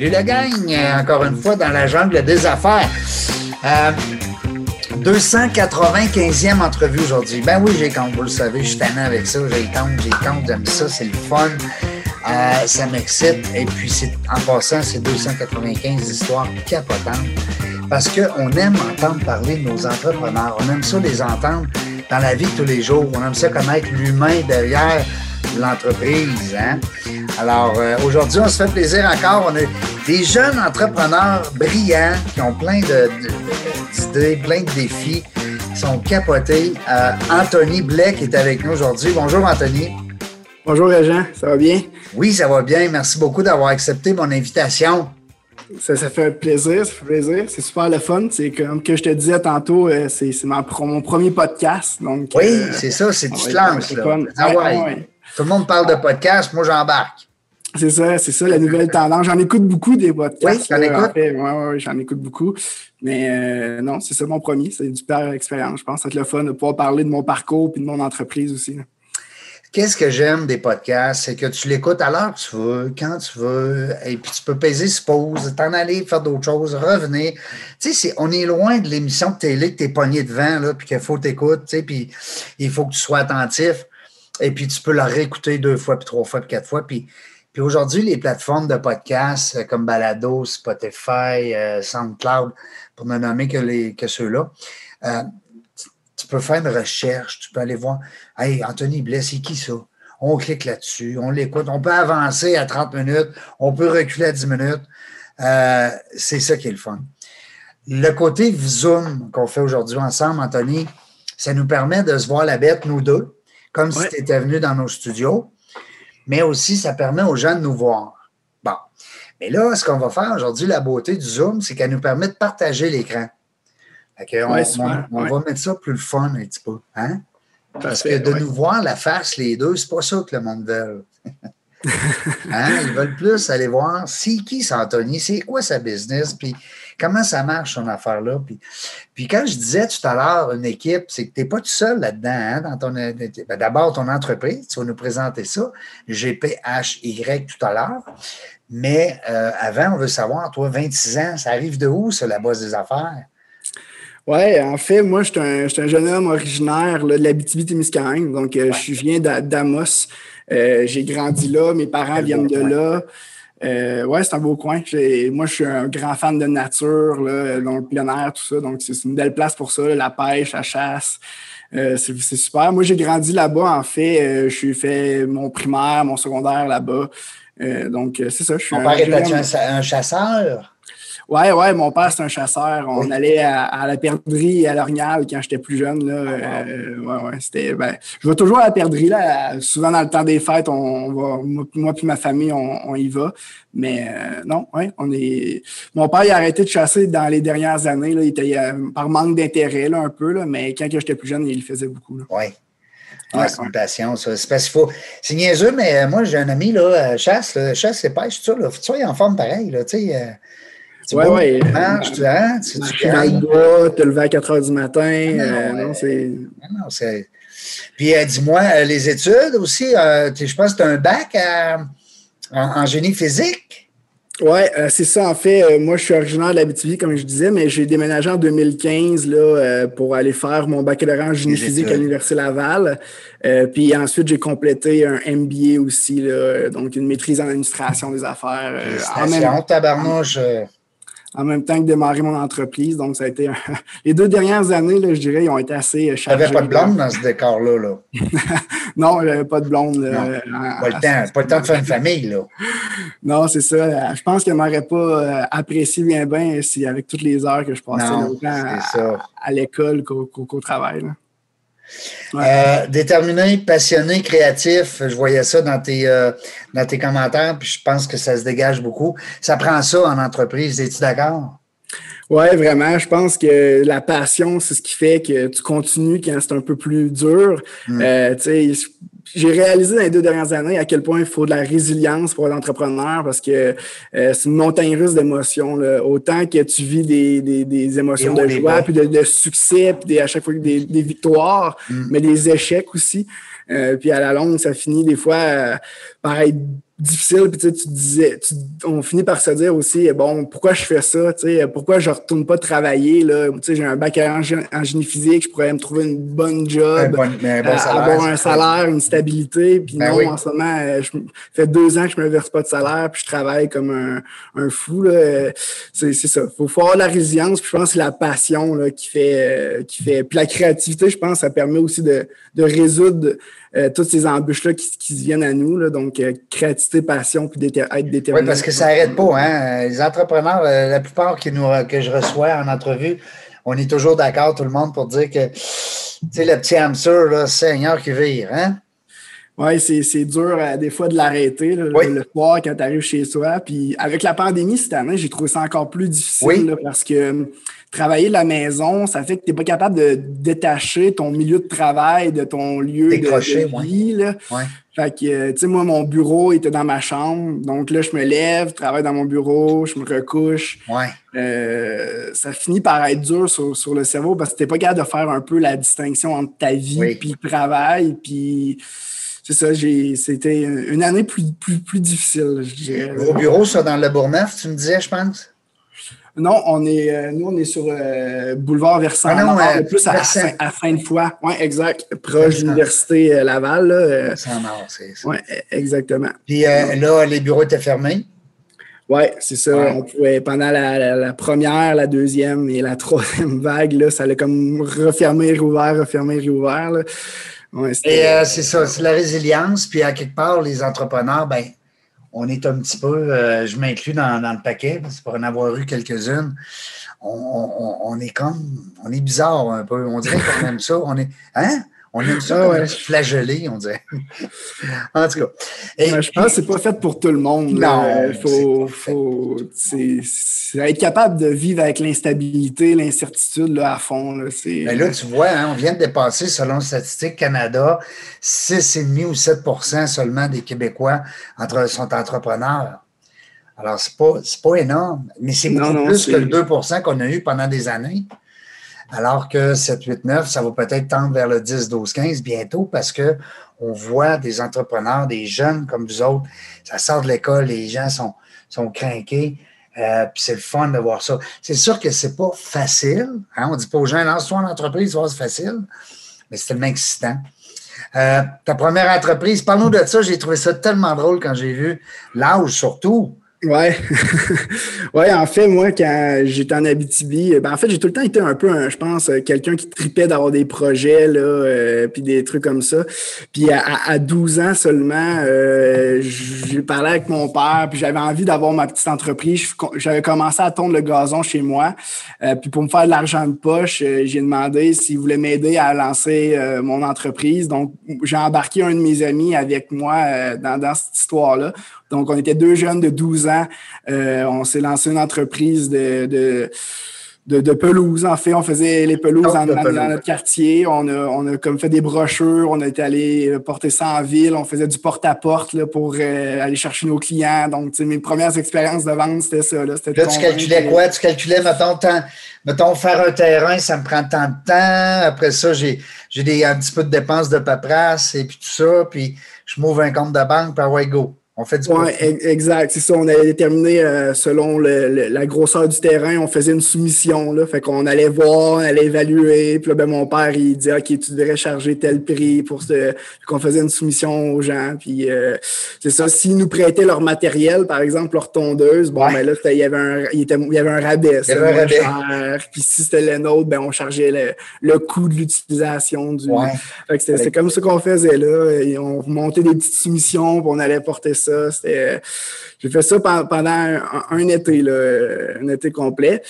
Salut le gang, encore une fois dans la jungle des affaires. 295e entrevue aujourd'hui. Ben oui, j'ai compte, vous le savez, je suis tannant avec ça. J'ai compte, j'ai compte, j'aime ça, c'est le fun. Euh, ça m'excite. Et puis, en passant, c'est 295 histoires capotantes. Parce qu'on aime entendre parler de nos entrepreneurs. On aime ça les entendre dans la vie de tous les jours. On aime ça connaître l'humain derrière l'entreprise. Hein? Alors, euh, aujourd'hui, on se fait plaisir encore. On a des jeunes entrepreneurs brillants qui ont plein d'idées, plein de défis, qui sont capotés. Euh, Anthony Blake est avec nous aujourd'hui. Bonjour, Anthony. Bonjour, Régent. Ça va bien? Oui, ça va bien. Merci beaucoup d'avoir accepté mon invitation. Ça, fait plaisir, ça fait plaisir. C'est super le fun. C'est comme que je te disais tantôt, euh, c'est mon, premier podcast. Donc, oui, c'est ça, c'est du lance. Ah tout le monde parle de podcast, moi j'embarque. C'est ça, c'est ça, la nouvelle tendance. J'en écoute beaucoup des podcasts. Oui, j'en écoute. Oui, j'en écoute beaucoup. Mais euh, non, c'est ça mon premier. C'est une super expérience, je pense. Être le fun de pouvoir parler de mon parcours et de mon entreprise aussi. Qu'est-ce que j'aime des podcasts, c'est que tu l'écoutes à l'heure que tu veux, quand tu veux, et puis tu peux peser ce pause, t'en aller faire d'autres choses, revenir. Tu sais, on est loin de l'émission de télé que t'es pogné devant, là, puis qu'il faut t'écouter, tu sais, puis il faut que tu sois attentif. Et puis, tu peux la réécouter deux fois, puis trois fois, puis quatre fois. Puis, puis aujourd'hui, les plateformes de podcasts euh, comme Balado, Spotify, euh, SoundCloud, pour ne nommer que, les, que ceux-là, euh, tu peux faire une recherche, tu peux aller voir. Hey, Anthony Blais, c'est qui ça? On clique là-dessus, on l'écoute. On peut avancer à 30 minutes, on peut reculer à 10 minutes. c'est ça qui est le fun. Le côté Zoom qu'on fait aujourd'hui ensemble, Anthony, ça nous permet de se voir la bête, nous deux comme si tu étais venu dans nos studios, mais aussi ça permet aux gens de nous voir. Bon. Mais là, ce qu'on va faire aujourd'hui, la beauté du Zoom, c'est qu'elle nous permet de partager l'écran. on, va mettre ça plus le fun un petit peu. Hein? Parce que de nous voir la face, les deux, c'est pas ça que le monde veut. hein? Ils veulent plus aller voir c'est qui Santoni, c'est quoi sa business, puis comment ça marche son affaire-là? Puis, puis quand je disais tout à l'heure une équipe, c'est que tu n'es pas tout seul là-dedans. Hein, dans ton, ben, d'abord, ton entreprise, tu vas nous présenter ça, GPHY tout à l'heure. Mais euh, avant, on veut savoir, toi, 26 ans, ça arrive de où, ça, la base des affaires? Oui, en fait, moi, je suis un, jeune homme originaire de l'Abitibi-Témiscamingue. Donc, euh, je viens d'Amos. Euh, j'ai grandi là, mes parents viennent de là. Euh, ouais, c'est un beau coin. Moi, je suis un grand fan de nature, là, dans le plein air, tout ça. Donc, c'est une belle place pour ça, la pêche, la chasse. Euh, c'est super. Moi, j'ai grandi là-bas, en fait. Euh, je suis fait mon primaire, mon secondaire là-bas. Euh, donc, c'est ça. Je suis Mon père était un chasseur? Ouais, ouais, mon père, c'est un chasseur. On allait à, la perdrix à l'Orignal quand j'étais plus jeune. Là. Ah, euh, ouais, ouais, c'était. Ben, je vais toujours à la perdrix. Là. Souvent, dans le temps des fêtes, on va, moi et ma famille, on, y va. Mais euh, non, ouais, on est. Mon père, il a arrêté de chasser dans les dernières années. Là. Il était euh, par manque d'intérêt, là, un peu, là, mais quand j'étais plus jeune, il le faisait beaucoup. Oui. Ouais, c'est une passion, ça. C'est parce qu'il faut. C'est niaiseux, mais moi, j'ai un ami, là, chasse, chasse et pêche, tout ça, là. Faut que tu sois en forme pareil, là, tu sais. Oui, oui. tu hein? Tu, tu dans le bois, te lever à 4 heures du matin. Ah non, euh, c'est. Puis euh, dis-moi, euh, les études aussi, je pense que tu as un bac en, génie physique. Oui, c'est ça. En fait, moi, je suis originaire de l'Abitibi, comme je disais, mais j'ai déménagé en 2015 là, pour aller faire mon baccalauréat en génie physique à l'Université Laval. puis ensuite, j'ai complété un MBA aussi, là, donc une maîtrise en administration des affaires. en même... tabarnouche en même temps que démarrer mon entreprise. Donc, ça a été les deux dernières années, là, je dirais, ils ont été assez chargés. Tu n'avais pas de blonde dans ce décor-là, là? non, j'avais pas de blonde. pas, le temps, pas le temps de faire une famille, là. non, c'est ça. Je pense qu'elle m'aurait pas euh, apprécié bien, bien si avec toutes les heures que je passais à, à l'école qu'au travail. Là. Euh, déterminé, passionné, créatif, je voyais ça dans tes, euh, dans tes commentaires, puis je pense que ça se dégage beaucoup. Ça prend ça en entreprise, es-tu d'accord? Oui, vraiment. Je pense que la passion, c'est ce qui fait que tu continues quand c'est un peu plus dur. Mm. Euh, j'ai réalisé dans les deux dernières années à quel point il faut de la résilience pour l'entrepreneur parce que euh, c'est une montagne russe d'émotions. Autant que tu vis des, des, des émotions de joie, puis de, succès, puis à chaque fois des, des victoires, mm. mais des échecs aussi. Euh, puis à la longue, ça finit des fois euh, par être difficile. Puis tu, sais, tu disais, on finit par se dire aussi, bon, pourquoi je fais ça? Tu sais, pourquoi je retourne pas travailler? Là? Tu sais, j'ai un bac en, génie physique, je pourrais me trouver une bonne job, avoir un salaire, une stabilité. Puis ben non, en ce moment, euh, je fait deux ans que je me verse pas de salaire, puis je travaille comme un, un fou. C'est ça. Il faut, avoir la résilience, puis je pense que c'est la passion là, qui fait euh, qui fait. Puis la créativité, je pense, ça permet aussi de, de résoudre euh, toutes ces embûches-là qui, qui, viennent à nous. Là, donc, euh, créativité, passion, puis être déterminé. Oui, parce que ça n'arrête pas. Hein? Les entrepreneurs, euh, la plupart qui nous, que je reçois en entrevue, on est toujours d'accord, tout le monde, pour dire que le petit hamster, là, Seigneur qui vire. Hein? Oui, c'est dur des fois de l'arrêter le, soir quand tu arrives chez toi. Puis avec la pandémie cette année, j'ai trouvé ça encore plus difficile parce que travailler de la maison, ça fait que tu n'es pas capable de détacher ton milieu de travail de ton lieu de, vie. Là. Fait que, euh, tu sais, moi, mon bureau était dans ma chambre. Donc là, je me lève, travaille dans mon bureau, je me recouche. Ouais. Euh, ça finit par être dur sur, le cerveau parce que tu n'es pas capable de faire un peu la distinction entre ta vie et le travail. Puis c'est ça, c'était une année plus, plus, plus difficile, je dirais. Au bureau, ça, dans le Bourneuf, tu me disais, je pense? Non, on est, euh, nous, on est sur euh, boulevard Versant. Ah non, euh, plus à, à, fin de fois. Oui, exact. Proche de l'Université Laval. Là, c'est ça. Oui, exactement. Puis là, les bureaux étaient fermés. Oui, c'est ça. On pouvait, pendant la, première, la deuxième et la troisième vague, là, ça allait comme refermer, rouvert, refermer, rouvert. et c'est ça, c'est la résilience. Puis à quelque part, les entrepreneurs, ben on est un petit peu, euh, je m'inclus dans, le paquet, parce pour en avoir eu quelques-unes. On, est comme, on est bizarre un peu. On dirait qu'on aime ça. On est, hein? On aime ça ah flageller, on dirait. en tout cas. je pense que c'est pas fait pour tout le monde. Non. Il faut, faut être capable de vivre avec l'instabilité, l'incertitude à fond. Là, ben là, tu vois, hein, on vient de dépasser, selon Statistique Canada, 6,5 ou 7% seulement des Québécois entre, sont entrepreneurs. Alors, c'est pas, pas énorme, mais c'est beaucoup plus que le 2% qu'on a eu pendant des années. Alors que 7, 8, 9, ça va peut-être tendre vers le 10, 12, 15 bientôt parce que on voit des entrepreneurs, des jeunes comme vous autres, ça sort de l'école, les gens sont, sont craqués. Euh, puis c'est le fun de voir ça. C'est sûr que c'est pas facile. Hein? On dit pas aux gens, lance-toi en entreprise, c'est facile. Mais c'est tellement excitant. Euh, ta première entreprise, parle-nous de ça. J'ai trouvé ça tellement drôle quand j'ai vu l'âge surtout. Ouais. ouais, en fait, moi, quand j'étais en Abitibi, ben, en fait, j'ai tout le temps été un peu, je pense, quelqu'un qui tripait d'avoir des projets, là, euh, puis des trucs comme ça. Puis à, à 12 ans seulement, euh, j'ai parlé avec mon père, puis j'avais envie d'avoir ma petite entreprise. J'avais commencé à tondre le gazon chez moi. Euh, puis pour me faire de l'argent de poche, euh, j'ai demandé s'il voulait m'aider à lancer mon entreprise. Donc, j'ai embarqué un de mes amis avec moi dans, dans cette histoire-là. Donc, on était deux jeunes de 12 ans. Euh, on s'est lancé une entreprise de, de de, pelouse. En fait, on faisait les pelouses dans, notre quartier. On a, on a comme fait des brochures. On été allé porter ça en ville. On faisait du porte-à-porte pour euh, aller chercher nos clients. Donc, mes premières expériences de vente, c'était ça. Là, là tu calculais quoi? Tu calculais, mettons, temps, mettons, faire un terrain, ça me prend tant de temps. Après ça, j'ai un petit peu de dépenses de paperasse et puis tout ça. Puis je m'ouvre un compte de banque, puis ouais, go. On fait du exact. C'est ça. On avait déterminé euh, selon la grosseur du terrain, on faisait une soumission. Là. Fait qu'on allait voir, on allait évaluer. Puis là, ben, mon père, il disait OK, tu devrais charger tel prix pour ce. qu'on faisait une soumission aux gens. Puis euh, c'est ça. S'ils nous prêtaient leur matériel, par exemple, leur tondeuse, bon, ben là, il y avait un, il, y avait un rabais. Il y avait un rabais. Cher. Puis si c'était le nôtre, ben, on chargeait le, coût de l'utilisation du. c'était comme ça qu'on faisait là. Et on montait des petites soumissions, puis on allait porter ça j'ai fait ça pendant un, été, un été complet.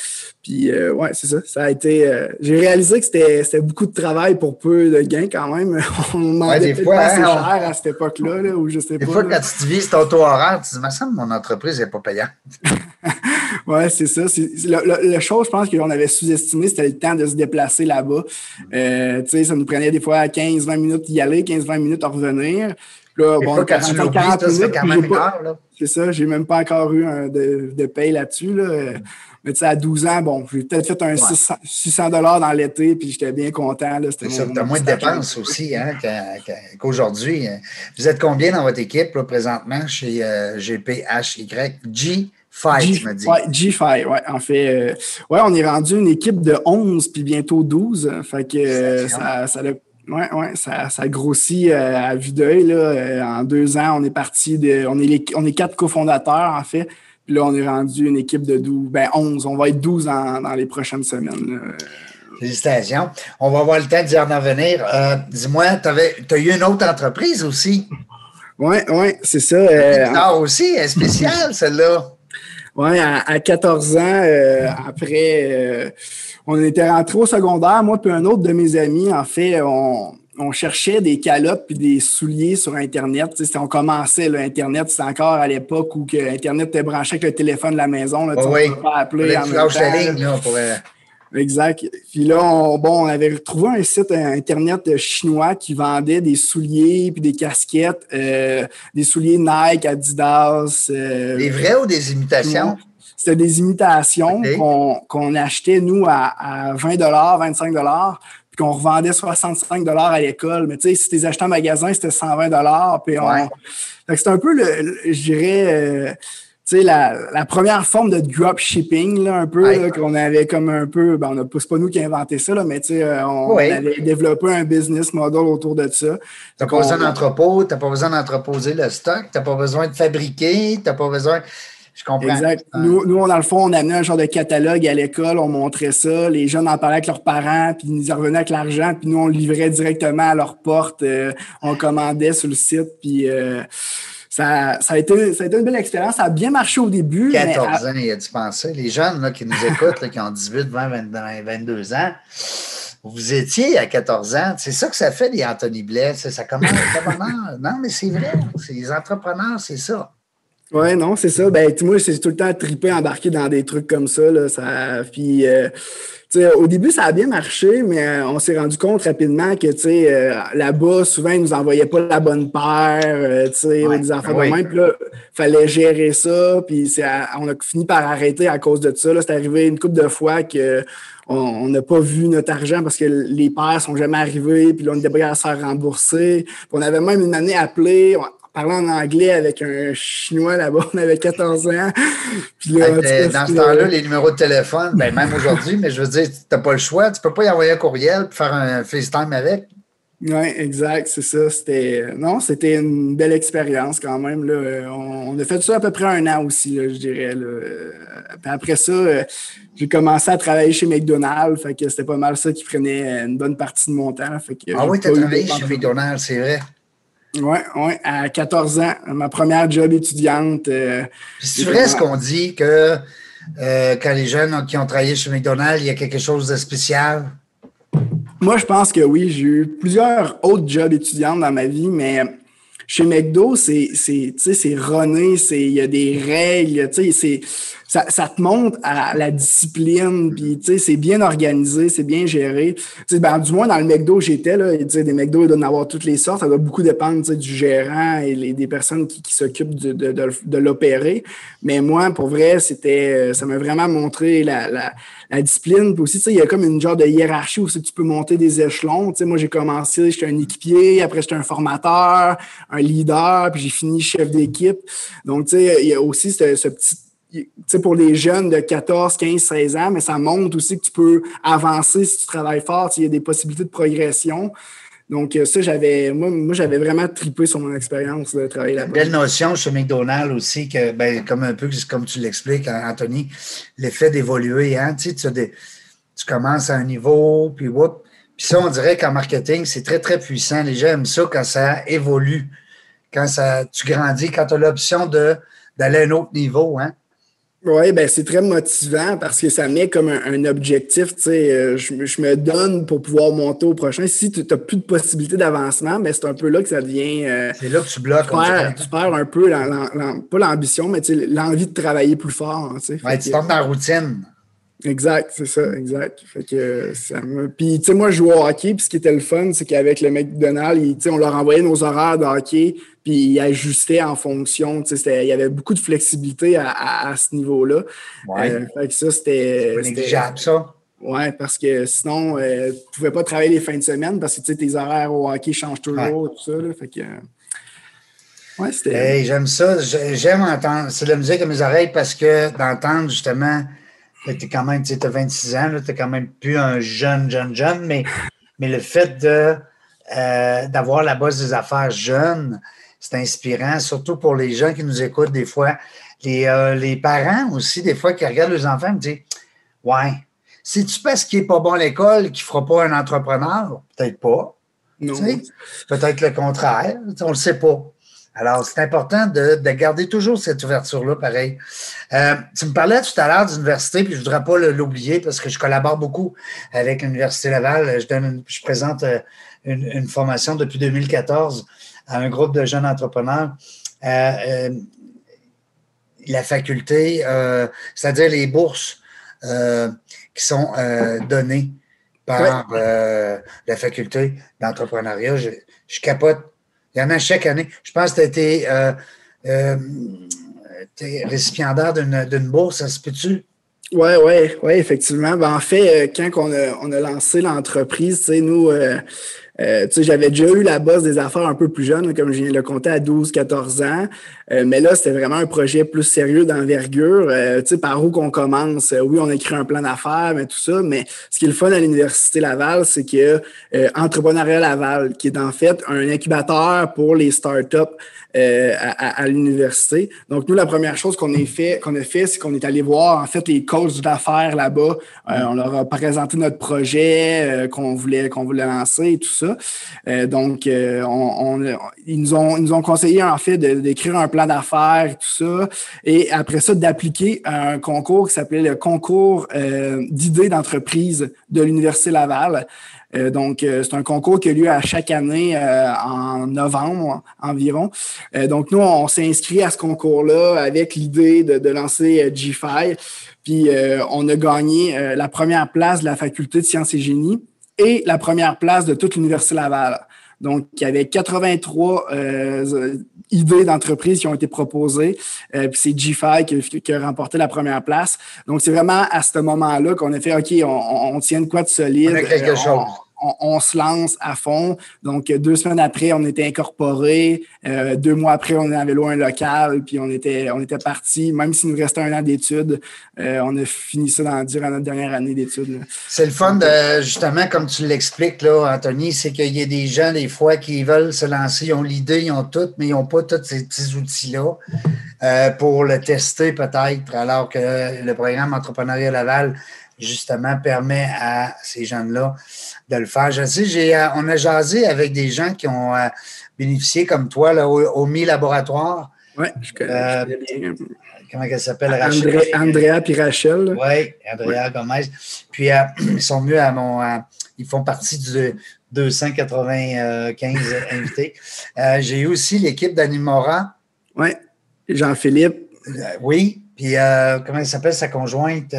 Puis, euh, ouais, c'est ça. Ça a été. Euh, j'ai réalisé que c'était beaucoup de travail pour peu de gains quand même. On demandait ouais, pas assez hein, cher à cette époque-là, là, je sais des pas. fois, quand tu te vises ton taux horaire, tu te dis, mais mon entreprise n'est pas payante. oui, c'est ça. La chose, je pense qu'on avait sous-estimé, c'était le temps de se déplacer là-bas. Euh, tu sais, ça nous prenait des fois 15-20 minutes d'y aller, 15-20 minutes à revenir. Là, bon, 40, 40 minutes, quand même heure, C'est ça, j'ai même pas encore eu de, de paye là-dessus. Là. Mais tu sais, à 12 ans, bon, j'ai peut-être fait un 600 dollars dans l'été, puis j'étais bien content. C'est ça, tu as moins de dépenses aussi hein, qu'aujourd'hui. Hein. Vous êtes combien dans votre équipe là, présentement chez euh, GPHY? G? 5, G, me dit. Ouais, G5, ouais. En fait, euh, ouais, on est rendu une équipe de 11 puis bientôt 12. Fait que euh, ça, ça, ouais, ouais, ça, ça grossit à vue d'œil. en deux ans, on est parti de. On est, on est quatre cofondateurs, en fait là, on est rendu une équipe de 12, ben 11. On va être 12 dans, les prochaines semaines. Félicitations. On va avoir le temps d'y en venir. Euh, dis-moi, tu as eu une autre entreprise aussi? Oui, oui, c'est ça. Ah, aussi, elle spéciale, celle-là. Oui, à, 14 ans, euh, après, on était rentré au secondaire. Moi, puis un autre de mes amis, en fait, on, on cherchait des calottes puis des souliers sur Internet. On commençait, l'Internet, c'est encore à l'époque où que Internet était branché avec le téléphone de la maison. Là, oui, on pas appeler en même temps, pour... Exact. Puis là, on, bon, on avait trouvé un site Internet chinois qui vendait des souliers puis des casquettes, euh, des souliers Nike, Adidas. Euh, des vrais ou des imitations? C'était des imitations qu'on achetait, nous, à, à 20 25 qu'on revendait 65 à l'école. Mais tu sais, si tu les achetais en magasin, c'était 120 Puis on... c'est un peu, le, je dirais, euh, sais, la, première forme de drop shipping, là, un peu, qu'on avait comme un peu, ben, on c'est pas nous qui inventé ça, là, mais tu sais, euh, on, avait développé un business model autour de ça. Tu n'as pas besoin d'entrepôt, tu n'as pas besoin d'entreposer le stock, tu n'as pas besoin de fabriquer, tu n'as pas besoin. Je comprends. Exact. Nous, nous, dans le fond, on amenait un genre de catalogue à l'école, on montrait ça, les jeunes en parlaient avec leurs parents, puis ils revenaient avec l'argent, puis nous, on livrait directement à leur porte, euh, on commandait sur le site, puis euh, ça, ça, a été, ça a été une belle expérience. Ça a bien marché au début. 14 ans, il y a dû penser. Les jeunes là, qui nous écoutent, qui ont 18, 20, 22 ans, vous étiez à 14 ans. C'est ça que ça fait, les Anthony Blais. Ça commence. non, mais c'est vrai. Les entrepreneurs, c'est ça. Ouais, non, c'est ça. Ben, moi, c'est tout le temps trippé, embarqué dans des trucs comme ça. Là, ça puis, euh, au début, ça a bien marché, mais euh, on s'est rendu compte rapidement que euh, là-bas, souvent, ils nous envoyaient pas la bonne paire, euh, ouais, des enfants de même. Puis là, fallait gérer ça. Puis on a fini par arrêter à cause de ça. C'est arrivé une couple de fois que on n'a pas vu notre argent parce que les paires sont jamais arrivés, puis là, on était pas à se faire rembourser. Puis on avait même une année appelée, parlant en anglais avec un Chinois là-bas, on avait 14 ans. Puis là, dans ce temps-là, les numéros de téléphone, ben, même aujourd'hui, mais je veux dire, tu n'as pas le choix, tu ne peux pas y envoyer un courriel et faire un FaceTime avec. Oui, exact, c'est ça. C'était non, c'était une belle expérience quand même. Là. On, a fait ça à peu près un an aussi, je dirais. Puis après ça, j'ai commencé à travailler chez McDonald's. Fait que c'était pas mal ça qui prenait une bonne partie de mon temps. Fait ah oui, tu as travaillé chez McDonald's, c'est vrai. Oui, oui, à 14 ans, ma première job étudiante. Euh, c'est vrai ce qu'on dit que euh, quand les jeunes qui ont travaillé chez McDonald's, il y a quelque chose de spécial? Moi, je pense que oui. J'ai eu plusieurs autres jobs étudiantes dans ma vie, mais chez McDo, c'est, c'est, c'est runné, c'est, il y a des règles, c'est, ça, ça te montre à la discipline, puis c'est bien organisé, c'est bien géré. Ben, du moins, dans le McDo j'étais, là, des McDo, il doit en avoir toutes les sortes, ça doit beaucoup dépendre du gérant et des personnes qui, s'occupent de, de, de, l'opérer. Mais moi, pour vrai, c'était, ça m'a vraiment montré la, la la discipline. Puis aussi, il y a comme une genre de hiérarchie où tu peux monter des échelons. sais moi, j'ai commencé, j'étais un équipier, après j'étais un formateur, un leader, puis j'ai fini chef d'équipe. Donc, tu sais, il y a aussi ce, petit sais, pour les jeunes de 14, 15, 16 ans, mais ça montre aussi que tu peux avancer si tu travailles fort, il y a des possibilités de progression. Donc, euh, ça, j'avais, moi, moi j'avais vraiment tripé sur mon expérience de travailler là-bas. Belle notion chez McDonald's aussi, que, ben, comme un peu, comme tu l'expliques, hein, Anthony, l'effet d'évoluer, hein, tu, tu, commences à un niveau, puis whoop. Puis ça, on dirait qu'en marketing, c'est très, très puissant. Les gens aiment ça quand ça évolue, quand ça, tu grandis, quand tu as l'option de, d'aller à un autre niveau, hein. Oui, ben c'est très motivant parce que ça met comme un, objectif, tu sais, euh, je, me donne pour pouvoir monter au prochain. Si tu n'as plus de possibilité d'avancement, mais ben, c'est un peu là que ça devient... Euh, c'est là que tu bloques. Tu perds, un peu, pas l'ambition, mais l'envie de travailler plus fort. Tu tu tombes dans la routine. Exact, c'est ça, exact. Fait que ça Puis, tu sais, moi, je joue au hockey, puis ce qui était le fun, c'est qu'avec le McDonald's, on leur envoyait nos horaires de hockey, puis ils ajustaient en fonction. Tu sais, il y avait beaucoup de flexibilité à, ce niveau-là. Ouais. Euh, fait que ça, c'était. négligeable, ça. Oui, parce que sinon, euh, tu ne pouvais pas travailler les fins de semaine parce que tes horaires au hockey changent toujours, tout ça. Là, fait que, ouais, c'était. Hey, j'aime ça. J'aime entendre. C'est de la musique à mes oreilles parce que d'entendre justement tu quand même, tu as 26 ans, tu n'es quand même plus un jeune, jeune, jeune, mais, mais le fait de, euh, d'avoir la base des affaires jeune, c'est inspirant, surtout pour les gens qui nous écoutent des fois. Les, euh, les parents aussi, des fois, qui regardent leurs enfants, me disent Ouais, c'est-tu parce qu'il n'est pas bon à l'école qu'il ne fera pas un entrepreneur? Peut-être pas. Peut-être le contraire. On ne le sait pas. Alors, c'est important de, garder toujours cette ouverture-là, pareil. Euh, tu me parlais tout à l'heure d'université, puis je ne voudrais pas l'oublier parce que je collabore beaucoup avec l'Université Laval. Je, donne je présente euh, une, formation depuis 2014 à un groupe de jeunes entrepreneurs. Euh, la faculté, c'est-à-dire les bourses qui sont données par la faculté d'entrepreneuriat. Je, je capote il y en a chaque année. Je pense que tu as euh, euh, été récipiendaire d'une bourse, ça se peut-tu? Oui, oui, effectivement. Ben, en fait, euh, quand on a, on a lancé l'entreprise, nous, euh, j'avais déjà eu la base des affaires un peu plus jeune, comme je viens de le compter, à 12, 14 ans. Euh, mais là, c'était vraiment un projet plus sérieux d'envergure. Euh, par où qu'on commence? oui, on a écrit un plan d'affaires, mais tout ça. Mais ce qui est le fun à l'Université Laval, c'est que Entrepreneuriat Laval, qui est en fait un incubateur pour les startups euh, à, l'université. Donc, nous, la première chose qu'on a fait, a fait, c'est qu'on est allé voir en fait les coachs d'affaires là-bas. Euh, on leur a présenté notre projet euh, qu'on voulait qu'on voulait lancer et tout ça. Donc, on, ils nous ont conseillé en fait d'écrire un plan d'affaires et tout ça, et après ça d'appliquer un concours qui s'appelait le concours d'idées d'entreprise de l'université Laval. Euh, donc, euh, c'est un concours qui a lieu à chaque année euh, en novembre environ. donc, nous, on s'est inscrit à ce concours-là avec l'idée de, lancer GFI. Puis, on a gagné la première place de la faculté de sciences et génie et la première place de toute l'Université Laval. Donc, il y avait 83 idées d'entreprise qui ont été proposées. puis c'est GFI qui, a remporté la première place. Donc, c'est vraiment à ce moment-là qu'on a fait, OK, on, on tient de quoi de solide. On quelque chose on, se lance à fond. Donc, deux semaines après, on était incorporé. Euh, deux mois après, on avait loin un local, puis on était, parti. Même s'il nous restait un an d'études, euh, on a fini ça dans, durant notre dernière année d'études. C'est le fun, justement, comme tu l'expliques, là, Anthony, c'est qu'il y a des gens, des fois, qui veulent se lancer, ils ont l'idée, ils ont tout, mais ils n'ont pas tous ces petits outils-là euh, pour le tester, peut-être, alors que le programme Entrepreneuriat Laval justement, permet à ces jeunes-là de le faire. Je sais, j'ai, euh, on a jasé avec des gens qui ont euh, bénéficié, comme toi, là, au, Mi Laboratoire. Oui, je connais, euh, bien. Comment elle s'appelle? André, Andrea puis Rachel. Oui, Andrea Gomez. Puis, ils sont venus à mon. ils font partie du 295 invités. j'ai eu aussi l'équipe d'Animora. Oui, Jean-Philippe. oui, puis comment elle s'appelle, sa conjointe?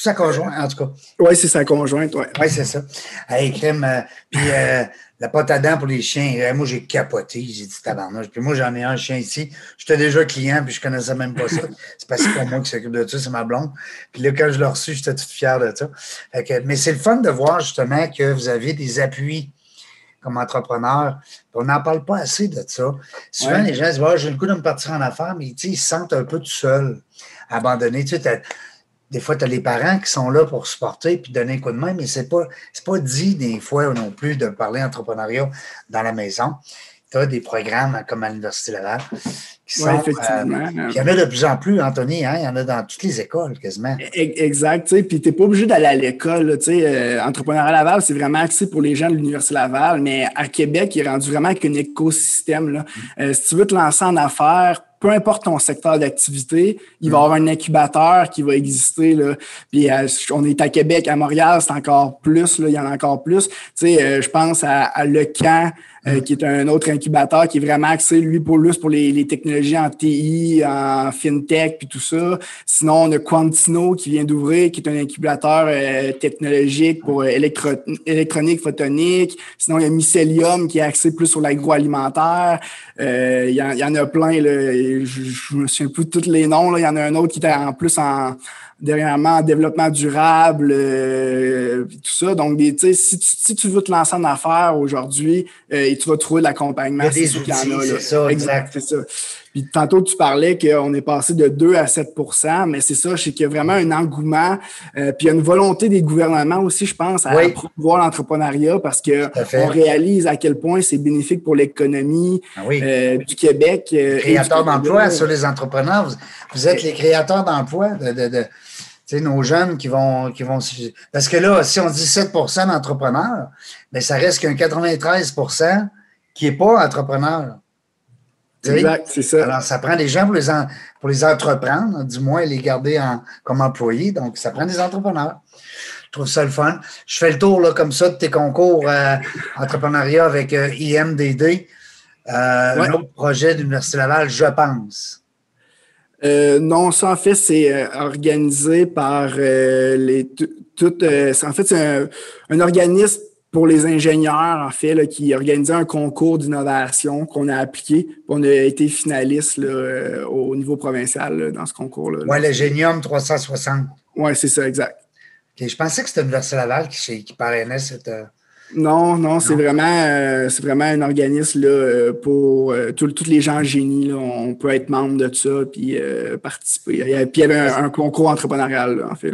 C'est sa conjointe, en tout cas. Oui, c'est sa conjointe, oui. Oui, c'est ça. Hey, crème, euh, puis euh, la pâte à dents pour les chiens. Euh, moi, j'ai capoté. J'ai dit tabarnouche. Puis moi, j'en ai un chien ici. J'étais déjà client, puis je connaissais même pas ça. C'est parce que c'est moi qui s'occupe de ça, c'est ma blonde. Puis là, quand je l'ai reçu, j'étais tout fier de ça. mais c'est le fun de voir justement que vous avez des appuis comme entrepreneur. On n'en parle pas assez de ça. Souvent, les gens se disent j'ai le coup de me partir en affaires, mais ils se sentent un peu tout seuls, abandonnés. Tu sais, des fois, tu as les parents qui sont là pour supporter puis donner un coup de main, mais ce n'est pas, pas dit des fois non plus de parler entrepreneuriat dans la maison. Tu as des programmes comme à l'Université Laval qui sont. Euh, il y en a de plus en plus, Anthony, hein, il y en a dans toutes les écoles quasiment. E-, e-, exact. Puis tu n'es pas obligé d'aller à l'école. Euh, entrepreneuriat Laval, c'est vraiment axé pour les gens de l'Université Laval, mais à Québec, il est rendu vraiment avec un écosystème. Là. Mm. Euh, si tu veux te lancer en affaires, peu importe ton secteur d'activité, il va y avoir un incubateur qui va exister. Là. Puis euh, on est à Québec, à Montréal, c'est encore plus, là, il y en a encore plus. Tu sais, euh, je pense à, Le Camp, euh, qui est un autre incubateur qui est vraiment axé, lui, pour plus pour les, technologies en TI, en FinTech, puis tout ça. Sinon, on a Quantino qui vient d'ouvrir, qui est un incubateur euh, technologique pour électronique, photonique. Sinon, il y a Mycelium qui est axé plus sur l'agroalimentaire. il, y en, a plein, là. Je, ne me souviens plus de tous les noms. Là. Il y en a un autre qui est en plus en dernièrement développement durable, euh, tout ça. Donc, si, si tu veux te lancer en affaires aujourd'hui, euh, tu vas trouver l'accompagnement. Il y a des outils, c'est ça, exact. C'est ça. Puis tantôt, tu parlais qu'on est passé de 2 à 7% mais c'est ça, c'est qu'il y a vraiment un engouement, euh, puis il y a une volonté des gouvernements aussi, je pense, à promouvoir l'entrepreneuriat parce qu'on réalise à quel point c'est bénéfique pour l'économie ah du Québec. créateurs d'emplois sur les entrepreneurs. Vous, êtes les créateurs d'emplois de nos jeunes qui vont, qui vont. Parce que là, si on dit 7% d'entrepreneurs, mais ben, ça reste qu'un 93% qui n'est pas entrepreneur. Exact, c'est ça. Alors, ça prend des gens pour les, pour les entreprendre, du moins les garder en, comme employés. Donc, ça prend des entrepreneurs. Je trouve ça le fun. Je fais le tour là, comme ça de tes concours euh, entrepreneuriat avec euh, IMDD. Euh, Un autre projet d'Université Laval, je pense. Euh, non, ça en fait, c'est euh, organisé par euh, les toutes. en fait, c'est un, organisme pour les ingénieurs, en fait, qui organisait un concours d'innovation qu'on a appliqué. On a été finaliste au niveau provincial dans ce concours-là. Oui, le 360. Oui, c'est ça, exact. je pensais que c'était Université Laval qui, qui parrainait cette. Non, non, c'est vraiment, euh, c'est vraiment un organisme là, euh, pour euh, tous les gens génie. on peut être membre de ça puis participer. Puis il y avait un, concours entrepreneurial, en fait.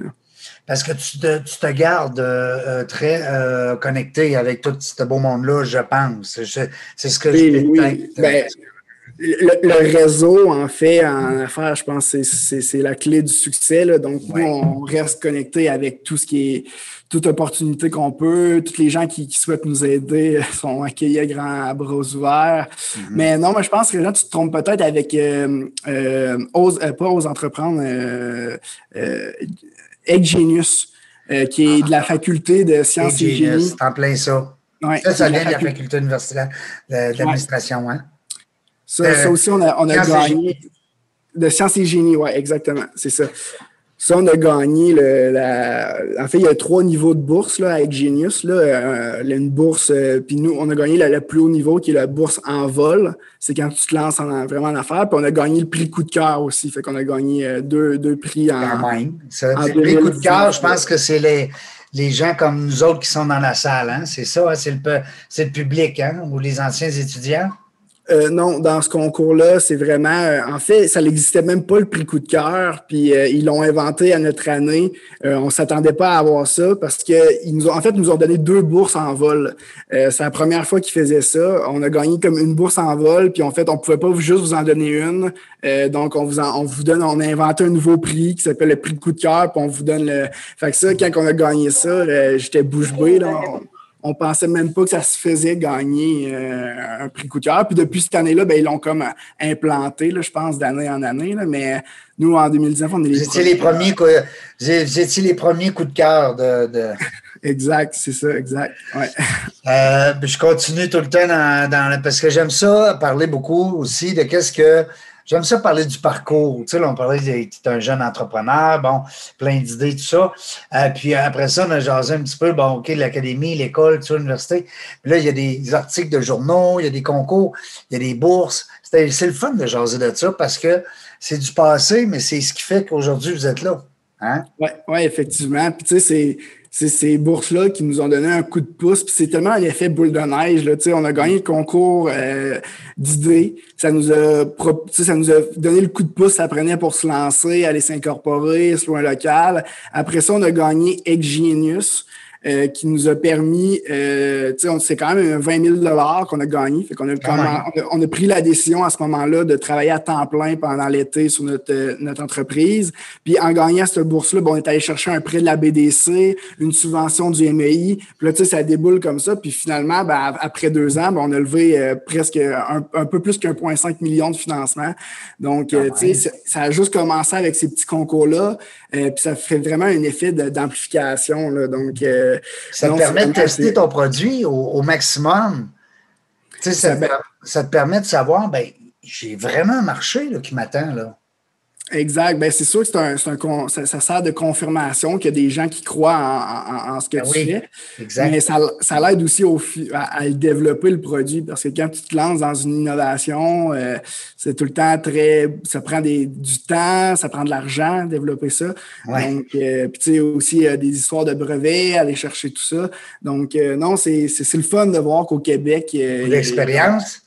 Parce que tu te, tu te gardes très connecté avec tout ce beau monde-là, je pense. c'est ce que je oui. Ben, le, réseau, en fait, en affaires, je pense que c'est la clé du succès. Donc, on reste connecté avec tout ce qui est toute opportunité qu'on peut. Tous les gens qui, souhaitent nous aider sont accueillis à grands bras ouverts. Mm-hmm. Mais non, moi, je pense que là, tu te trompes peut-être avec euh, euh, euh pas aux entreprendre, euh, euh Egg Genius, qui est de la faculté de sciences et génie. En plein ça. ça, ça vient de la faculté universitaire d'administration, hein? Ça, aussi, on a, on a gagné. De sciences et génie, oui, exactement. C'est ça. Ça, on a gagné le, la, en fait, il y a trois niveaux de bourse là, avec Genius. Là, euh, une bourse, euh, puis nous, on a gagné le, plus haut niveau qui est la bourse en vol. C'est quand tu te lances en, vraiment en affaires. Puis on a gagné le prix coup de cœur aussi. Fait qu'on a gagné euh, deux, deux prix en. Quand même. le prix coup de cœur, je pense que c'est les, les gens comme nous autres qui sont dans la salle. Hein? C'est ça, hein? c'est le, le public, hein? ou les anciens étudiants. Euh, non, dans ce concours-là, c'est vraiment. Euh, en fait, ça n'existait même pas le prix coup de cœur, puis euh, ils l'ont inventé à notre année. on s'attendait pas à avoir ça parce que nous ont, en fait, nous ont donné deux bourses en vol. c'est la première fois qu'ils faisaient ça. On a gagné comme une bourse en vol, puis en fait, on pouvait pas juste vous en donner une. donc, on vous, on vous donne, on a inventé un nouveau prix qui s'appelle le prix coup de cœur, puis on vous donne le. Fait que ça, quand on a gagné ça, j'étais bouche bée là pensait même pas que ça se faisait gagner euh, un prix coup de cœur. Puis depuis cette année-là, ben, ils l'ont comme implanté, là, je pense, d'année en année. Là, mais nous, en 2019, on est les, premiers. les premiers. Vous étiez les premiers coups de cœur de. exact, c'est ça, exact. Ouais. Euh, je continue tout le temps dans parce que j'aime ça, parler beaucoup aussi de qu'est-ce que J'aime ça parler du parcours. Tu sais, là, on parlait que un jeune entrepreneur, bon, plein d'idées, tout ça. Euh, puis après ça, on a jasé un petit peu, bon, OK, l'académie, l'école, tu l'université. Puis là, il y a des articles de journaux, il y a des concours, il y a des bourses. C'est le fun de jaser de ça parce que c'est du passé, mais c'est ce qui fait qu'aujourd'hui, vous êtes là. Hein? Oui, ouais, effectivement. Puis tu sais, c'est ces bourses-là qui nous ont donné un coup de pouce. Puis c'est tellement un effet boule de neige. Là, on a gagné le concours euh, d'idées. Ça nous a ça nous a donné le coup de pouce, ça prenait pour se lancer, aller s'incorporer, se un local. Après ça, on a gagné Genius. Euh, qui nous a permis, euh, c'est quand même 20 000 qu'on a gagné. Fait qu'on a, on a, pris la décision à ce moment-là de travailler à temps plein pendant l'été sur notre, notre entreprise. Puis en gagnant cette bourse-là, bon, on est allé chercher un prêt de la BDC, une subvention du MEI. Puis là, tu sais, ça déboule comme ça. Puis finalement, ben, après deux ans, ben, on a levé euh, presque un, peu plus qu'un point cinq million de financement. Donc, euh, tu sais, ça a juste commencé avec ces petits concours-là. Puis ça fait vraiment un effet d'amplification. Donc, ça te permet de tester ton produit au, maximum. Tu sais, ça, ça, te permet de savoir, ben, j'ai vraiment un marché là, qui m'attend. là. Exact. Ben, c'est sûr que c'est un, un ça, ça, sert de confirmation qu'il y a des gens qui croient en, en, en ce que ben tu fais. Exact. Mais ça, ça l'aide aussi au, à, à, développer le produit parce que quand tu te lances dans une innovation, euh, c'est tout le temps très. Ça prend des, du temps, ça prend de l'argent, développer ça. Ouais. Donc, euh, puis tu sais, aussi euh, des histoires de brevets, aller chercher tout ça. Donc, euh, non, c'est le fun de voir qu'au Québec. L'expérience?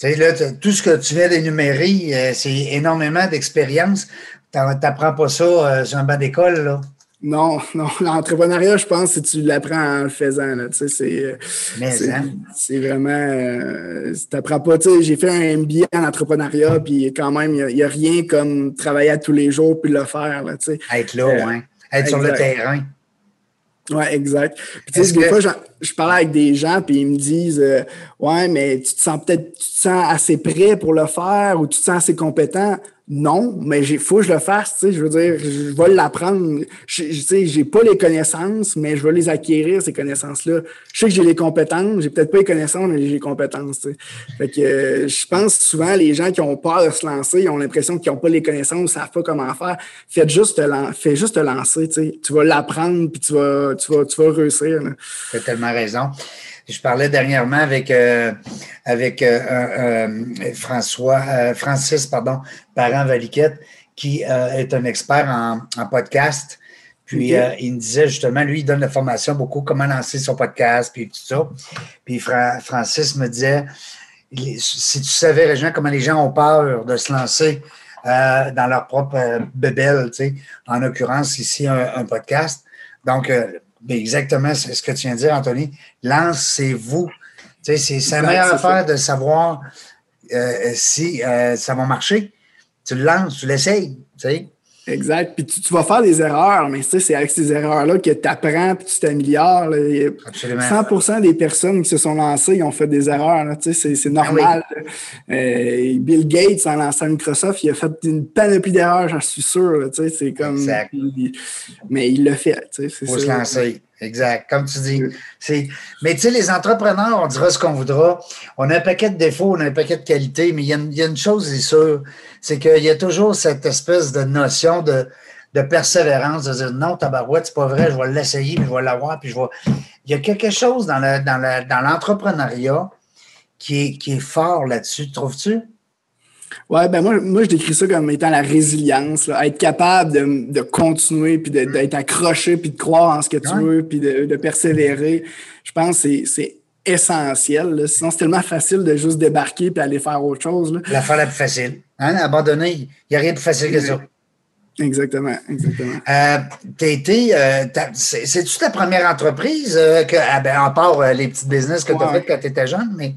Tu sais, là, tout ce que tu viens d'énumérer, euh, c'est énormément d'expérience. Tu n'apprends pas ça euh, sur un banc d'école, là. Non, non. L'entrepreneuriat, je pense, si tu l'apprends en le faisant. Là, tu sais, c'est, euh, hein? c'est vraiment. Euh, tu n'apprends pas. Tu sais, j'ai fait un MBA en entrepreneuriat, puis quand même, il n'y a, a, rien comme travailler à tous les jours puis le faire. Là, tu sais. Être là, euh, ouais. Être exact. sur le terrain. Oui, exact. Puis, tu sais, des que... fois, je, je, parle avec des gens, puis ils me disent euh, Ouais, mais tu te sens peut-être, tu te sens assez prêt pour le faire ou tu te sens assez compétent non, mais il faut que je le fasse, tu sais, je veux dire, je vais l'apprendre. Je, tu sais, j'ai pas les connaissances, mais je vais les acquérir, ces connaissances-là. Je sais que j'ai les compétences, j'ai peut-être pas les connaissances, mais j'ai les compétences, tu. Fait que euh, je pense souvent, les gens qui ont peur de se lancer, ils ont l'impression qu'ils n'ont pas les connaissances, ne savent pas comment faire. Faites juste te, fais juste te lancer, tu sais. Tu vas l'apprendre, puis tu vas, tu vas, tu vas réussir. Tu as tellement raison. Je parlais dernièrement avec, euh, avec euh, euh, François, euh, Francis pardon, Parent-Valiquette, qui euh, est un expert en, en podcast. Puis okay. il me disait justement, lui, il donne la formation beaucoup, comment lancer son podcast, puis tout ça. Puis Fra Francis me disait, si tu savais, Régent, comment les gens ont peur de se lancer dans leur propre bébelle, tu sais, en l'occurrence ici, un, un, podcast. Donc, ben, exactement ce que tu viens de dire, Anthony. Lancez-vous. C'est la meilleure affaire de savoir euh, si euh, ça va marcher. Tu le lances, tu l'essayes. Exact. Puis tu, tu, vas faire des erreurs, mais c'est avec ces erreurs-là que tu apprends et tu t'améliores. Absolument. 100 des personnes qui se sont lancées, ils ont fait des erreurs. C'est normal. Ah oui. euh, Bill Gates, en lançant Microsoft, il a fait une panoplie d'erreurs, j'en suis sûr. C'est comme. Exact. Il, mais il l'a fait. Il faut se lancer. Exact, comme tu dis. Mais tu sais, les entrepreneurs, on dira ce qu'on voudra. On a un paquet de défauts, on a un paquet de qualités, mais il y a une, il y a une chose, c'est sûr, c'est qu'il y a toujours cette espèce de notion de, de persévérance, de dire non, tabarouette, c'est pas vrai, je vais l'essayer, puis je vais l'avoir, puis je vais. Il y a quelque chose dans l'entrepreneuriat dans dans qui, est, qui est fort là-dessus, trouves-tu? Ouais, ben moi, moi, je décris ça comme étant la résilience, là, être capable de, de continuer, puis d'être accroché, puis de croire en ce que tu ouais. veux, puis de, de, persévérer. Je pense que c'est essentiel. Là. Sinon, c'est tellement facile de juste débarquer puis aller faire autre chose. Là. La faire la plus facile. Hein? Abandonner, il n'y a rien de plus facile que ça. Exactement, exactement. Euh, été, euh, c'est-tu ta première entreprise, euh, que, ah ben, à part euh, les petits business que ouais. tu as fait quand tu étais jeune, mais.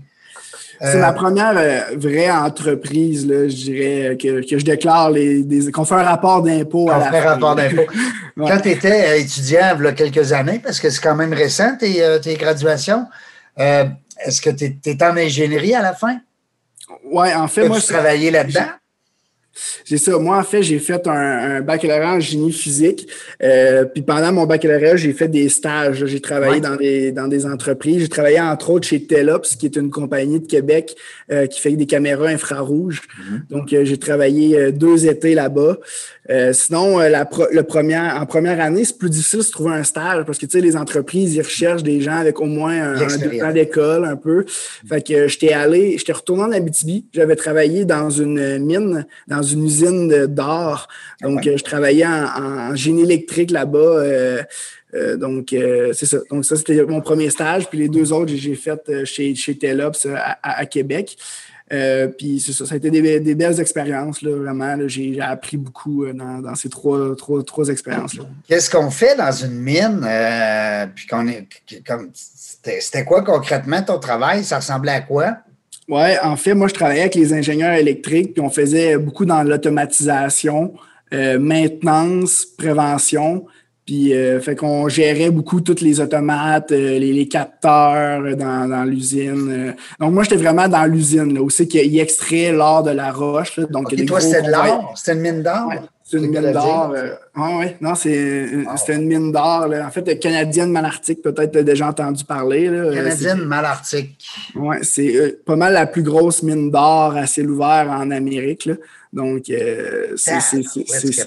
C'est ma première vraie entreprise, là, je dirais, que, que je déclare, les, qu'on fait un rapport d'impôt à la fait un rapport d'impôt. ouais. Quand tu étais étudiant, il y a quelques années, parce que c'est quand même récent, tes, tes graduations, est-ce que tu es, en ingénierie à la fin? Oui, en fait, moi. Tu travaillais là-dedans? C'est ça. Moi, en fait, j'ai fait un, un, baccalauréat en génie physique. Euh, puis pendant mon baccalauréat, j'ai fait des stages. J'ai travaillé ouais. dans, des, dans des entreprises. J'ai travaillé entre autres chez Telops, qui est une compagnie de Québec euh, qui fait des caméras infrarouges. Mm -hmm. Donc, euh, j'ai travaillé deux étés là-bas. Euh, sinon, la, le premier, en première année, c'est plus difficile de trouver un stage parce que, tu sais, les entreprises, ils recherchent des gens avec au moins un, un deux ans d'école, un peu. Fait que j'étais allé, j'étais retourné en Abitibi. J'avais travaillé dans une mine, dans une usine d'or. Donc, je travaillais en, en génie électrique là-bas. Euh, euh, donc, euh, c'est ça. Donc, ça, c'était mon premier stage. Puis les deux autres, j'ai fait chez, chez Telops à, à, à Québec. Euh, puis c'est ça, ça a été des, des belles expériences, là, vraiment. J'ai appris beaucoup euh, dans, dans, ces trois, trois, trois expériences-là. Qu'est-ce qu'on fait dans une mine? Euh, puis qu'on est. C'était quoi concrètement ton travail? Ça ressemblait à quoi? Oui, en fait, moi, je travaillais avec les ingénieurs électriques, puis on faisait beaucoup dans l'automatisation, euh, maintenance, prévention. Puis, euh, fait qu'on gérait beaucoup toutes les automates, euh, les, les, capteurs dans, dans l'usine. Donc, moi, j'étais vraiment dans l'usine, là, où c'est qu'il extrait l'or de la roche. Là, donc, okay, toi, c'était de l'or? C'était une mine d'or? Ouais. C'est une mine d'or. Euh, oui, non, c'est une mine d'or. En fait, canadienne malartique, peut-être déjà entendu parler. Là. Canadienne malartique. Oui, c'est euh, pas mal la plus grosse mine d'or à ciel ouvert en Amérique. Donc, euh, c'est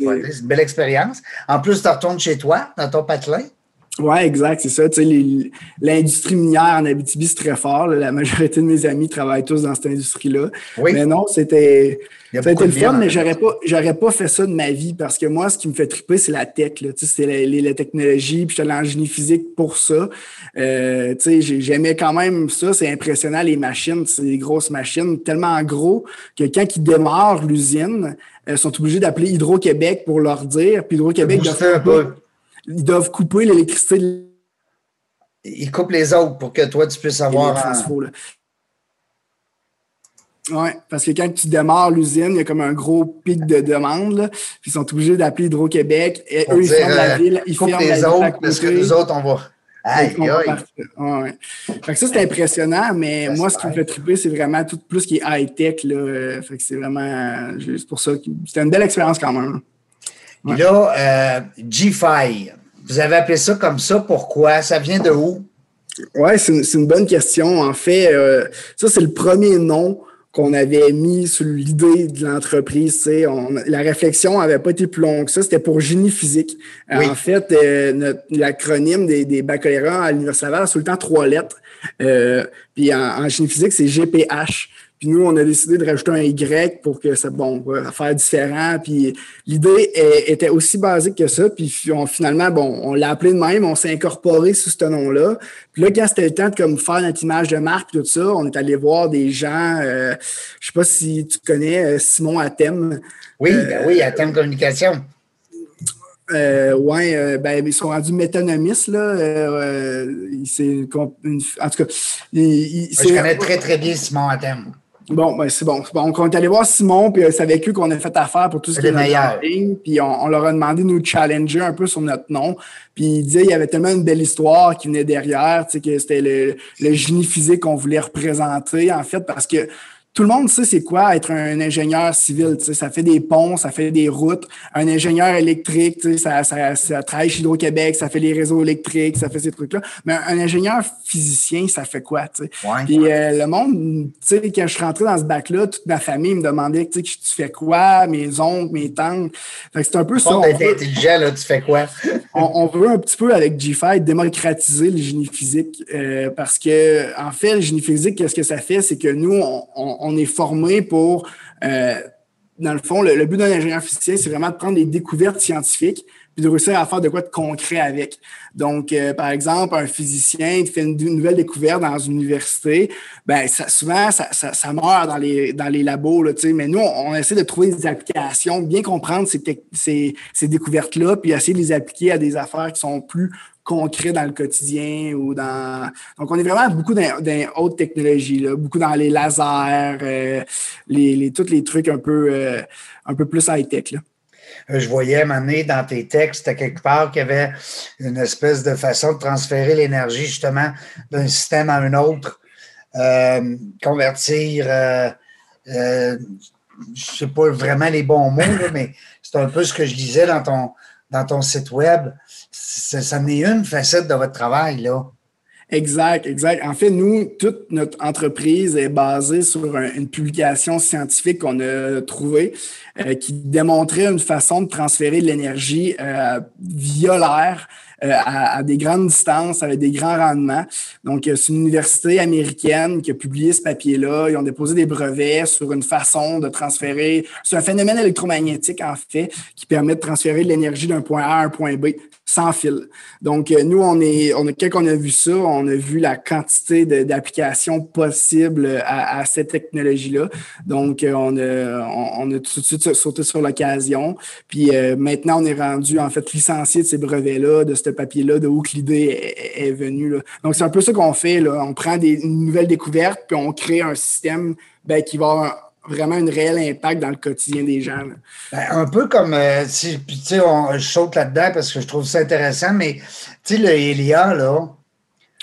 une belle expérience. En plus, tu retournes chez toi, dans ton patelin. Oui, exact, c'est ça. L'industrie minière en Abitibi, c'est très fort. La majorité de mes amis travaillent tous dans cette industrie-là. Mais non, c'était le fun, mais j'aurais pas, j'aurais pas fait ça de ma vie parce que moi, ce qui me fait triper, c'est la tech. C'est la, les, technologies, puis j'étais en génie physique pour ça. Euh, j'aimais quand même ça. C'est impressionnant, les machines. C'est des grosses machines, tellement gros que quand ils démarrent l'usine, ils sont obligés d'appeler Hydro-Québec pour leur dire. Puis Hydro-Québec ils doivent couper l'électricité. Ils coupent les autres pour que toi, tu puisses avoir. Oui, parce que quand tu démarres l'usine, il y a comme un gros pic de demande. puis ils sont obligés d'appeler Hydro-Québec. Et eux, ils ferment la euh, ville. Ils ferment les la autres parce que nous autres, on va. Aïe, aïe. Ouais. Fait que ça, c'est impressionnant, mais moi, ce qui me fait triper, c'est vraiment tout plus qui est high-tech. Fait que c'est vraiment. C'est pour ça que c'était une belle expérience quand même. Là, euh, G-Fi, vous avez appelé ça comme ça, pourquoi? Ça vient de où? Oui, c'est une, bonne question. En fait, euh, ça, c'est le premier nom qu'on avait mis sur l'idée de l'entreprise. La réflexion n'avait pas été plus longue que ça. C'était pour génie physique. En fait, euh, l'acronyme des, des baccalauréats à l'Université Laval a tout le temps trois lettres. puis en, en, génie physique, c'est GPH. Puis nous, on a décidé de rajouter un Y pour que ça, bon, faire différent. Puis l'idée était aussi basique que ça. Puis finalement, bon, on l'a appelé de même, on s'est incorporé sous ce nom-là. Puis là, quand c'était le temps de comme, faire notre image de marque, tout ça, on est allé voir des gens, euh, je sais pas si tu connais euh, Simon Atem. Oui, ben oui, Atem Communication. Euh, oui, euh, ben, ils sont rendus métonomistes, là. Euh, une, en tout cas, je connais très, très bien Simon Atem. Bon, ben c'est bon. bon. On est allé voir Simon, puis c'est avec eux qu'on a fait affaire pour tout ce qui est meilleur. Puis on, leur a demandé de nous challenger un peu sur notre nom. Puis il disait qu'il y avait tellement une belle histoire qui venait derrière, tu sais, que c'était le, le génie physique qu'on voulait représenter, en fait, parce que tout le monde sait c'est quoi être un ingénieur civil. Ça fait des ponts, ça fait des routes. Un ingénieur électrique, ça, ça, ça travaille chez Hydro-Québec, ça fait les réseaux électriques, ça fait ces trucs-là. Mais un ingénieur physicien, ça fait quoi? Ouais. Puis euh, le monde, quand je suis rentré dans ce bac-là, toute ma famille me demandait tu fais quoi, mes oncles, mes tantes? c'est un peu ça. intelligent, là, tu fais quoi? on, veut un petit peu avec G5 démocratiser le génie physique euh, parce que, en fait, le génie physique, qu'est-ce que ça fait? C'est que nous, on on est formé pour, euh, dans le fond, le, but d'un ingénieur physicien, c'est vraiment de prendre des découvertes scientifiques puis de réussir à faire de quoi de concret avec. Donc, euh, par exemple, un physicien fait une, nouvelle découverte dans une université, ben souvent, ça, ça, meurt dans les, dans les labos, là, mais nous, on, essaie de trouver des applications, bien comprendre ces, ces, ces découvertes-là, puis essayer de les appliquer à des affaires qui sont plus concret dans le quotidien ou dans. Donc, on est vraiment beaucoup dans, dans haute technologie, là, beaucoup dans les lasers, euh, les, tous les trucs un peu, euh, un peu plus high-tech. Euh, je voyais maner dans tes textes, à quelque part, qu'il y avait une espèce de façon de transférer l'énergie, justement, d'un système à un autre, convertir. je ne sais pas vraiment les bons mots, mais c'est un peu ce que je disais dans ton, dans ton site web ça, n'est une facette de votre travail, là. Exact, exact. En fait, nous, toute notre entreprise est basée sur une publication scientifique qu'on a trouvée euh, qui démontrait une façon de transférer de l'énergie euh, via l'air euh, à, des grandes distances, avec des grands rendements. Donc, c'est une université américaine qui a publié ce papier-là. Ils ont déposé des brevets sur une façon de transférer. C'est un phénomène électromagnétique, en fait, qui permet de transférer de l'énergie d'un point A à un point B sans fil. Donc, euh, nous, on est, on quand on a vu ça, on a vu la quantité d'applications possibles à, cette technologie-là. Donc, euh, on a, on, a tout de suite sauté sur l'occasion. Puis euh, maintenant, on est rendu, en fait, licencié de ces brevets-là, de ce papier-là, de où que l'idée est, venue. Donc, c'est un peu ça qu'on fait. Là. On prend des nouvelles découvertes, puis on crée un système ben, qui va avoir vraiment un réel impact dans le quotidien des gens. Ben, un peu comme, euh, si, tu sais, je saute là-dedans parce que je trouve ça intéressant, mais tu sais, le Elia, là.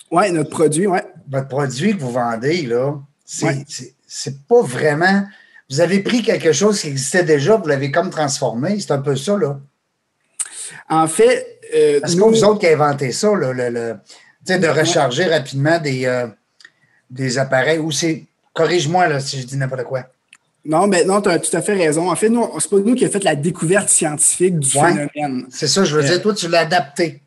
Oui, notre produit, oui. Votre produit que vous vendez, là, c'est pas vraiment. vous avez pris quelque chose qui existait déjà, vous l'avez comme transformé. C'est un peu ça, là. En fait. Euh, Est-ce que vous autres qui avez inventé ça, le, de recharger rapidement des, euh, des appareils, ou c'est. Corrige-moi si je dis n'importe quoi. Non, mais non, tu as tout à fait raison. En fait, nous, c'est pas nous qui avons fait la découverte scientifique du phénomène. C'est ça, je veux dire, toi, tu l'as adapté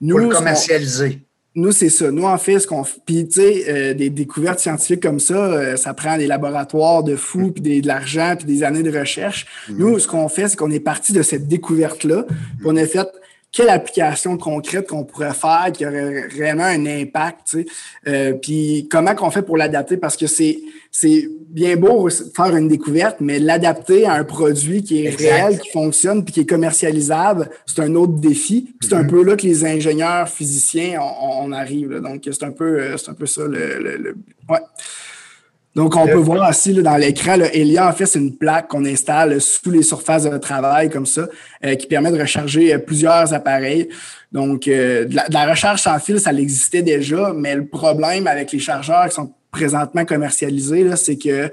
nous, pour le commercialiser. Nous, c'est ça. Nous, en fait, ce qu'on Puis, tu sais, euh, des découvertes scientifiques comme ça, euh, ça prend des laboratoires de fous, puis de l'argent, puis des années de recherche. Mm-hmm. Nous, ce qu'on fait, c'est qu'on est parti de cette découverte-là, puis on a fait quelle application concrète qu'on pourrait faire qui aurait réellement un impact, tu sais. Euh, puis comment qu'on fait pour l'adapter? Parce que c'est c'est bien beau faire une découverte, mais l'adapter à un produit qui est réel, qui fonctionne, puis qui est commercialisable, c'est un autre défi. C'est un mm-hmm. peu là que les ingénieurs physiciens on, arrive. Donc c'est un peu c'est un peu ça le, le ouais. Donc, on peut voir aussi dans l'écran, Elia, en fait, c'est une plaque qu'on installe sous les surfaces de travail comme ça, euh, qui permet de recharger euh, plusieurs appareils. Donc, euh, de, la, recharge sans fil, ça existait déjà, mais le problème avec les chargeurs qui sont présentement commercialisés, c'est que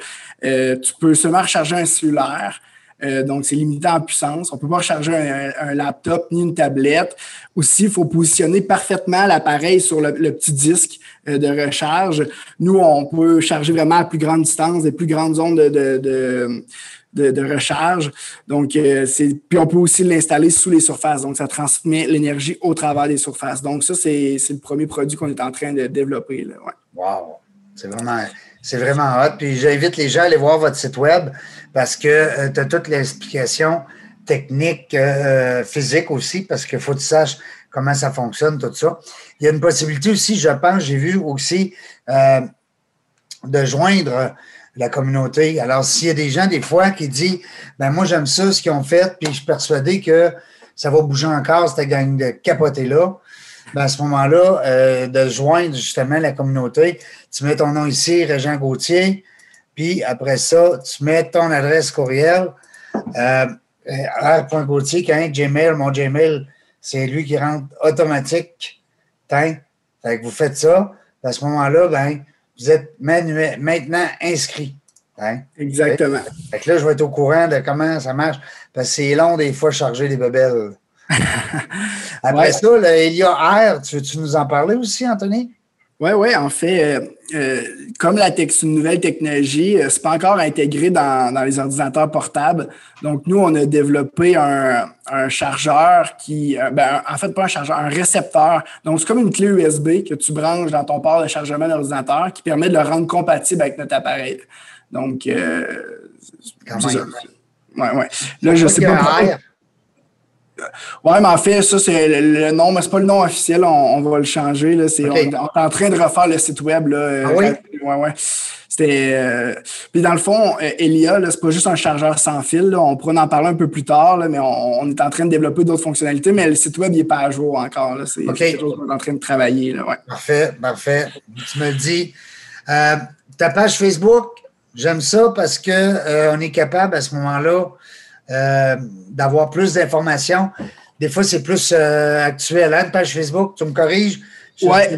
tu peux seulement recharger un cellulaire, euh, donc, c'est limité en puissance. On ne peut pas recharger un, laptop ni une tablette. Aussi, il faut positionner parfaitement l'appareil sur le, petit disque euh, de recharge. Nous, on peut charger vraiment à plus grande distance, des plus grandes zones de, de, recharge. Donc, euh, c'est puis on peut aussi l'installer sous les surfaces. Donc, ça transmet l'énergie au travers des surfaces. Donc, ça, c'est le premier produit qu'on est en train de développer. Là. Wow! C'est vraiment, c'est vraiment hot. Puis j'invite les gens à aller voir votre site web parce que euh, tu as toute l'explication technique, euh, physique aussi, parce qu'il faut que tu saches comment ça fonctionne, tout ça. Il y a une possibilité aussi, je pense, j'ai vu aussi euh, de joindre la communauté. Alors, s'il y a des gens, des fois, qui disent ben moi, j'aime ça, ce qu'ils ont fait, puis je suis persuadé que ça va bouger encore, cette gang de capoter là. Ben, à ce moment-là, de joindre justement la communauté, tu mets ton nom ici, Régent Gauthier, puis après ça, tu mets ton adresse courriel. Euh, R.Gauthier, Gmail, mon Gmail, c'est lui qui rentre automatique. Fait que vous faites ça. À ce moment-là, ben, vous êtes maintenant inscrit. Exactement. Fait que là, je vais être au courant de comment ça marche. Parce que c'est long des fois charger des bebelles. Après ça, le Elia R, tu veux-tu nous en parler aussi, Anthony? Oui, oui, en fait, euh, euh, comme la une nouvelle technologie, euh, c'est pas encore intégré dans, dans, les ordinateurs portables. Donc, nous, on a développé un, un chargeur qui, ben, en fait, pas un chargeur, un récepteur. Donc, c'est comme une clé USB que tu branches dans ton port de chargement d'ordinateur qui permet de le rendre compatible avec notre appareil. Donc, euh, Quand même. Ouais, ouais. Là, je sais pas. Oui, mais en fait, ça, c'est le, nom, mais c'est pas le nom officiel, on, va le changer. Là. on, est en train de refaire le site web. Là, euh, ah oui? Ouais, ouais. C'était. Euh, puis dans le fond, euh, Elia, c'est pas juste un chargeur sans fil. On pourra en parler un peu plus tard, là, mais on, est en train de développer d'autres fonctionnalités, mais le site web n'est pas à jour encore. C'est quelque chose qu'on est en train de travailler. Là, ouais. Parfait, parfait. Tu me le dis. ta page Facebook, j'aime ça parce qu'on on est capable à ce moment-là euh, d'avoir plus d'informations. Des fois, c'est plus euh, actuel. Hein, une page Facebook, tu me corriges? Ouais.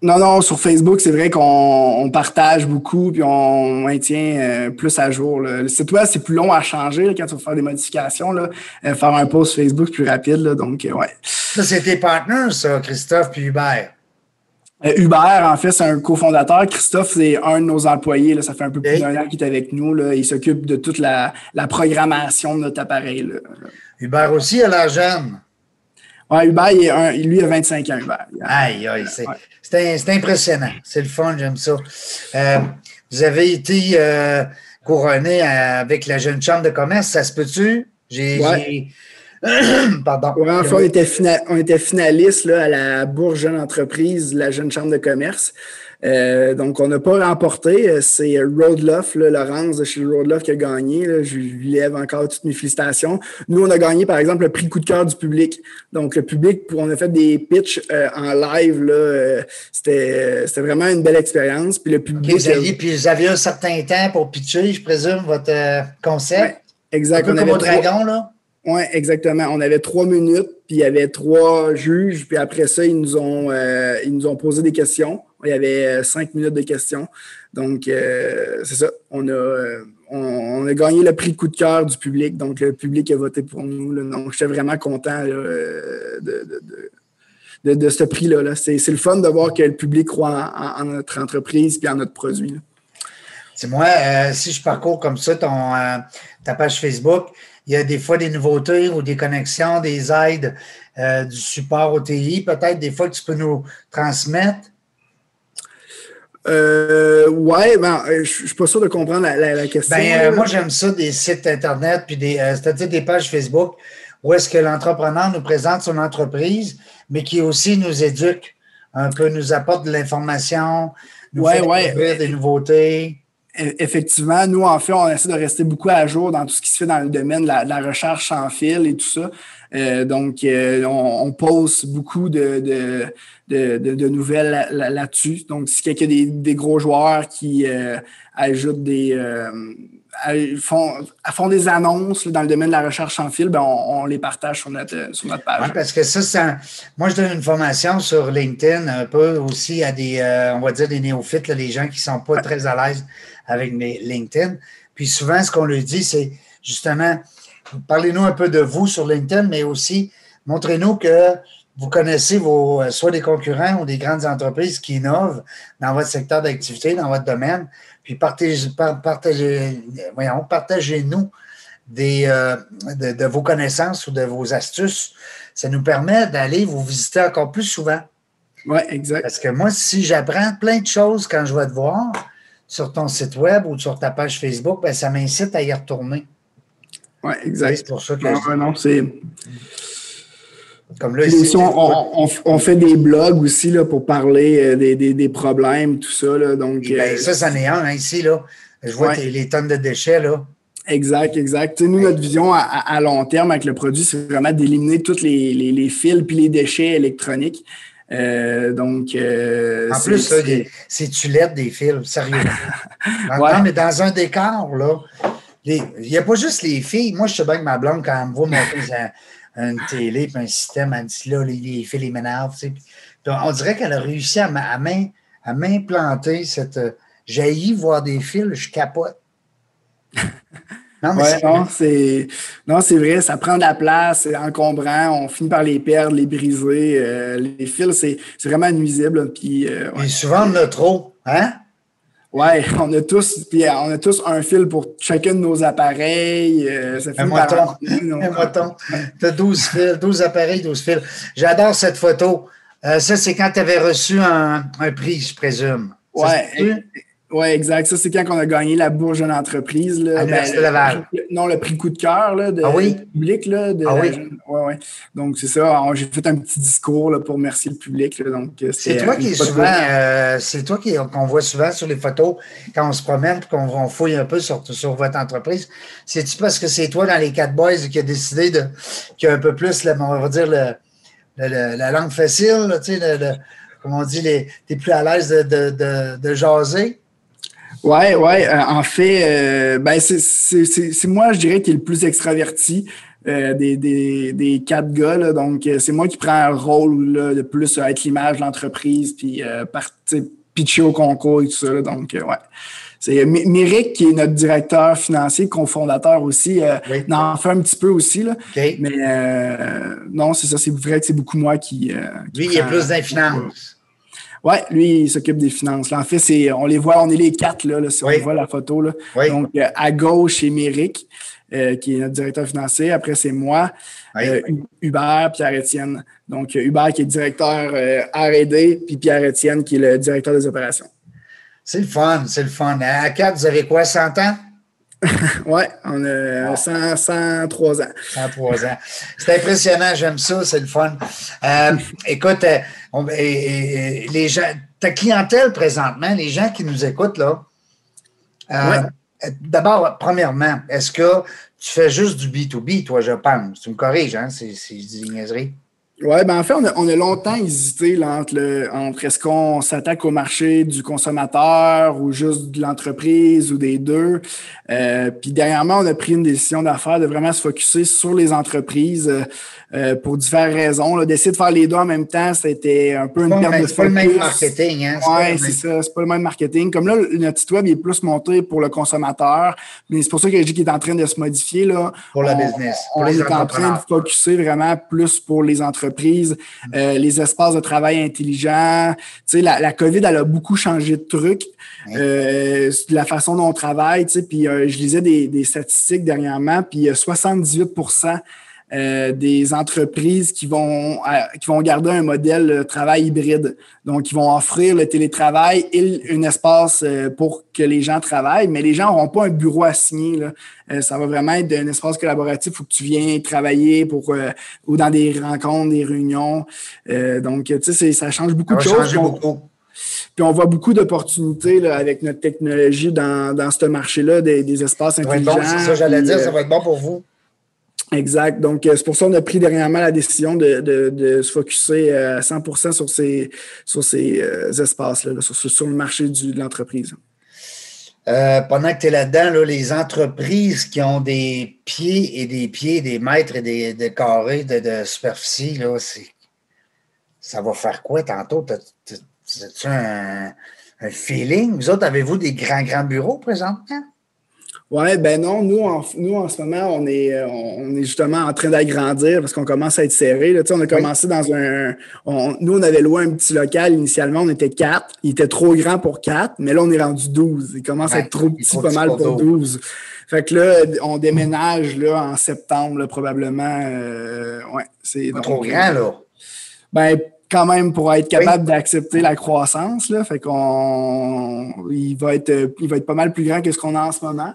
Non, non, sur Facebook, c'est vrai qu'on partage beaucoup puis on maintient euh, plus à jour. Le site web, c'est plus long à changer quand tu vas faire des modifications. Là, faire un post Facebook plus rapide. donc, ouais. Ça, c'est tes partenaires, ça, Christophe puis Hubert. Euh, Hubert, en fait, c'est un cofondateur. Christophe, c'est un de nos employés. Là. Ça fait un peu plus d'un an qu'il est avec nous. Là. Il s'occupe de toute la, programmation de notre appareil. Là. Hubert aussi a la jeune. Oui, Hubert, il est lui, a 25 ans, Hubert. Aïe, aïe, c'est impressionnant. C'est le fun, j'aime ça. Euh, vous avez été euh, couronné avec la jeune chambre de commerce, ça se peut-tu? J'ai Pardon. on, était on était finaliste là, à la Bourse Jeune Entreprise, la Jeune Chambre de commerce. Euh, donc, on n'a pas remporté. C'est Roadloff, Laurence de chez Roadloff qui a gagné. Je lui lève encore toutes mes félicitations. Nous, on a gagné, par exemple, le prix coup de cœur du public. Donc, le public, on a fait des pitchs euh, en live. Euh, c'était vraiment une belle expérience. Puis le public. vous, aviez, puis vous aviez un certain temps pour pitcher, je présume, votre concept? exactement. comme au Dragon, là? Oui, exactement. On avait trois minutes, puis il y avait trois juges, puis après ça, ils nous ont, euh, ils nous ont posé des questions. Il y avait euh, cinq minutes de questions. Donc, euh, c'est ça. On a, on, a gagné le prix coup de cœur du public. Donc, le public a voté pour nous. Donc, j'étais vraiment content de, de, ce prix-là. C'est le fun de voir que le public croit en, notre entreprise et en notre produit. C'est moi, euh, si je parcours comme ça ton, ta page Facebook, il y a des fois des nouveautés ou des connexions, des aides, euh, du support au TI, peut-être des fois que tu peux nous transmettre. Euh, ouais, ben, je ne suis pas sûr de comprendre la, question. Ben, moi, j'aime ça, des sites Internet, puis des, c'est-à-dire des pages Facebook où est-ce que l'entrepreneur nous présente son entreprise, mais qui aussi nous éduque un peu, nous apporte de l'information, nous fait découvrir des nouveautés. E, effectivement, nous, en fait, on essaie de rester beaucoup à jour dans tout ce qui se fait dans le domaine de la, recherche sans fil et tout ça. Euh, donc, euh, on, pose beaucoup de, de, nouvelles là-dessus. donc, si quelqu'un des, des gros joueurs qui euh, ajoutent des font, font, des annonces dans le domaine de la recherche sans fil, ben on, les partage sur notre, sur notre page. Oui, parce que ça, moi, je donne une formation sur LinkedIn un peu aussi à des, on va dire, des néophytes, les gens qui ne sont pas très à l'aise avec LinkedIn. Puis souvent, ce qu'on lui dit, c'est justement, parlez-nous un peu de vous sur LinkedIn, mais aussi montrez-nous que vous connaissez vos, euh, soit des concurrents ou des grandes entreprises qui innovent dans votre secteur d'activité, dans votre domaine. Puis partagez, partagez, voyons, partagez-nous des, euh, de, de, vos connaissances ou de vos astuces. Ça nous permet d'aller vous visiter encore plus souvent. Oui, exact. Parce que moi, si j'apprends plein de choses quand je vais te voir, sur ton site web ou sur ta page Facebook, ben, ça m'incite à y retourner. Oui, exact. C'est pour ça que. Non, non c'est. Comme là, ici, on, fait des blogs aussi là, pour parler euh, des, des, problèmes, tout ça. Là, donc, ben, euh, ça, c'en est un hein, ici. Là. Je vois les tonnes de déchets. Là. Exact, exact. nous, notre vision à, long terme avec le produit, c'est vraiment d'éliminer tous les, les, les, fils puis les déchets électroniques. Euh, donc, euh, en plus, c'est tulette des fils, sérieux. Non, mais dans un décor, là, il n'y a pas juste les filles. Moi, je sais bien que ma blonde, quand elle me voit monter une télé et un système, elle dit là, les, fils, les. On dirait qu'elle a réussi à m'implanter cette. Jaillit voir des fils, je capote. Non, mais c'est... non, c'est vrai, ça prend de la place, c'est encombrant, on finit par les perdre, les briser. Euh, les fils, c'est, vraiment nuisible. Puis, euh, souvent, on a trop, hein? Ouais, on a tous, puis euh, on a tous un fil pour chacun de nos appareils. ça un moton. un moton. Tu as 12 fils, 12 appareils, 12 fils. J'adore cette photo. ça, c'est quand tu avais reçu un, un, prix, je présume. Ouais, oui, exact. Ça, c'est quand on a gagné la bourge de l'entreprise. Là, ben, non, le prix coup de cœur de ah oui? public. Là, de ah oui? Ouais, ouais. Donc, c'est ça. J'ai fait un petit discours là, pour remercier le public. donc, euh, c'est toi qui est souvent, euh, c'est toi qu'on voit souvent sur les photos quand on se promène et qu'on fouille un peu sur, sur votre entreprise. C'est-tu parce que c'est toi dans les quatre boys qui a décidé de, qui a un peu plus, on va dire, le, la langue facile, tu sais, comme on dit, tu es plus à l'aise de, de, de, de jaser? Ouais, ouais. Euh, en fait, euh, ben c'est moi, je dirais, qui est le plus extraverti euh, des, des, des, quatre gars. donc, c'est moi qui prends un rôle là, de plus être l'image de l'entreprise, puis pitcher au concours et tout ça. donc, ouais. C'est Méric, qui est notre directeur financier, cofondateur aussi, en fait un petit peu aussi. Là. Mais non, c'est ça, c'est vrai que c'est beaucoup moi qui. Lui, il y a plus d'infinance. Oui, lui, il s'occupe des finances. en fait, c'est, on les voit, on est les quatre, là, si on voit la photo. Là. Donc, euh, à gauche, c'est Méric, euh, qui est notre directeur financier. Après, c'est moi, euh, Hubert, Pierre-Étienne. Donc, Hubert qui est directeur R&D, puis Pierre-Étienne qui est le directeur des opérations. C'est le fun, c'est le fun. À quatre, vous avez quoi, 100 ans? oui, on a 103 ans. 103 ans. C'est impressionnant, j'aime ça, c'est le fun. Euh, écoute, euh, les gens, ta clientèle présentement, les gens qui nous écoutent, là, euh, d'abord, premièrement, est-ce que tu fais juste du B2B, toi, je pense? Tu me corriges, hein? C'est, du niaiserie. Oui, ben en fait, on a, on a longtemps hésité là, entre, le, entre est-ce qu'on s'attaque au marché du consommateur ou juste de l'entreprise ou des deux. Euh, puis dernièrement, on a pris une décision d'affaires de vraiment se focuser sur les entreprises euh, pour différentes raisons. D'essayer de faire les deux en même temps, c'était un peu une perte de C'est pas le même marketing. Hein? Oui, c'est ça. C'est pas le même marketing. Comme là, notre site web est plus monté pour le consommateur, mais c'est pour ça que je dis qu'il est en train de se modifier. Là. Pour la business. Pour on est en train de focuser vraiment plus pour les entreprises, euh, les espaces de travail intelligents. Tu sais, la, la COVID, elle a beaucoup changé de trucs. Euh, la façon dont on travaille, tu sais, puis euh, je lisais des, des, statistiques dernièrement, puis il y a 78 euh, des entreprises qui vont, qui vont garder un modèle de travail hybride. Donc, qui vont offrir le télétravail et un espace pour que les gens travaillent, mais les gens n'auront pas un bureau assigné. Là. ça va vraiment être un espace collaboratif où tu viens travailler pour ou dans des rencontres, des réunions. donc, tu sais, ça change beaucoup de choses. Beaucoup. Puis on voit beaucoup d'opportunités avec notre technologie dans, dans ce marché-là, des, espaces intelligents. Bon, c'est ça, j'allais dire, ça va être bon pour vous. Exact. Donc, euh, c'est pour ça qu'on a pris dernièrement la décision de, se focuser euh, à 100 sur ces, sur ces euh, espaces-là, sur, le marché de l'entreprise. pendant que tu es là-dedans, les entreprises qui ont des pieds et des pieds, des mètres et des, carrés de, superficie, ça va faire quoi tantôt? C'est un, un feeling? Vous autres, avez-vous des grands, grands bureaux présentement? Oui, ben non, nous en, nous, en ce moment, on est, euh, on est justement en train d'agrandir parce qu'on commence à être serré. Là. On a commencé dans un. nous, on avait loué un petit local initialement, on était quatre. Il était trop grand pour quatre, mais là, on est rendu 12. Il commence à être trop petit, pas mal pour 12. Fait que là, on déménage là, en septembre, probablement. Euh, ouais, c'est trop grand, là. Ben, quand même pour être capable d'accepter la croissance. Là, fait qu'on il va être il va être pas mal plus grand que ce qu'on a en ce moment.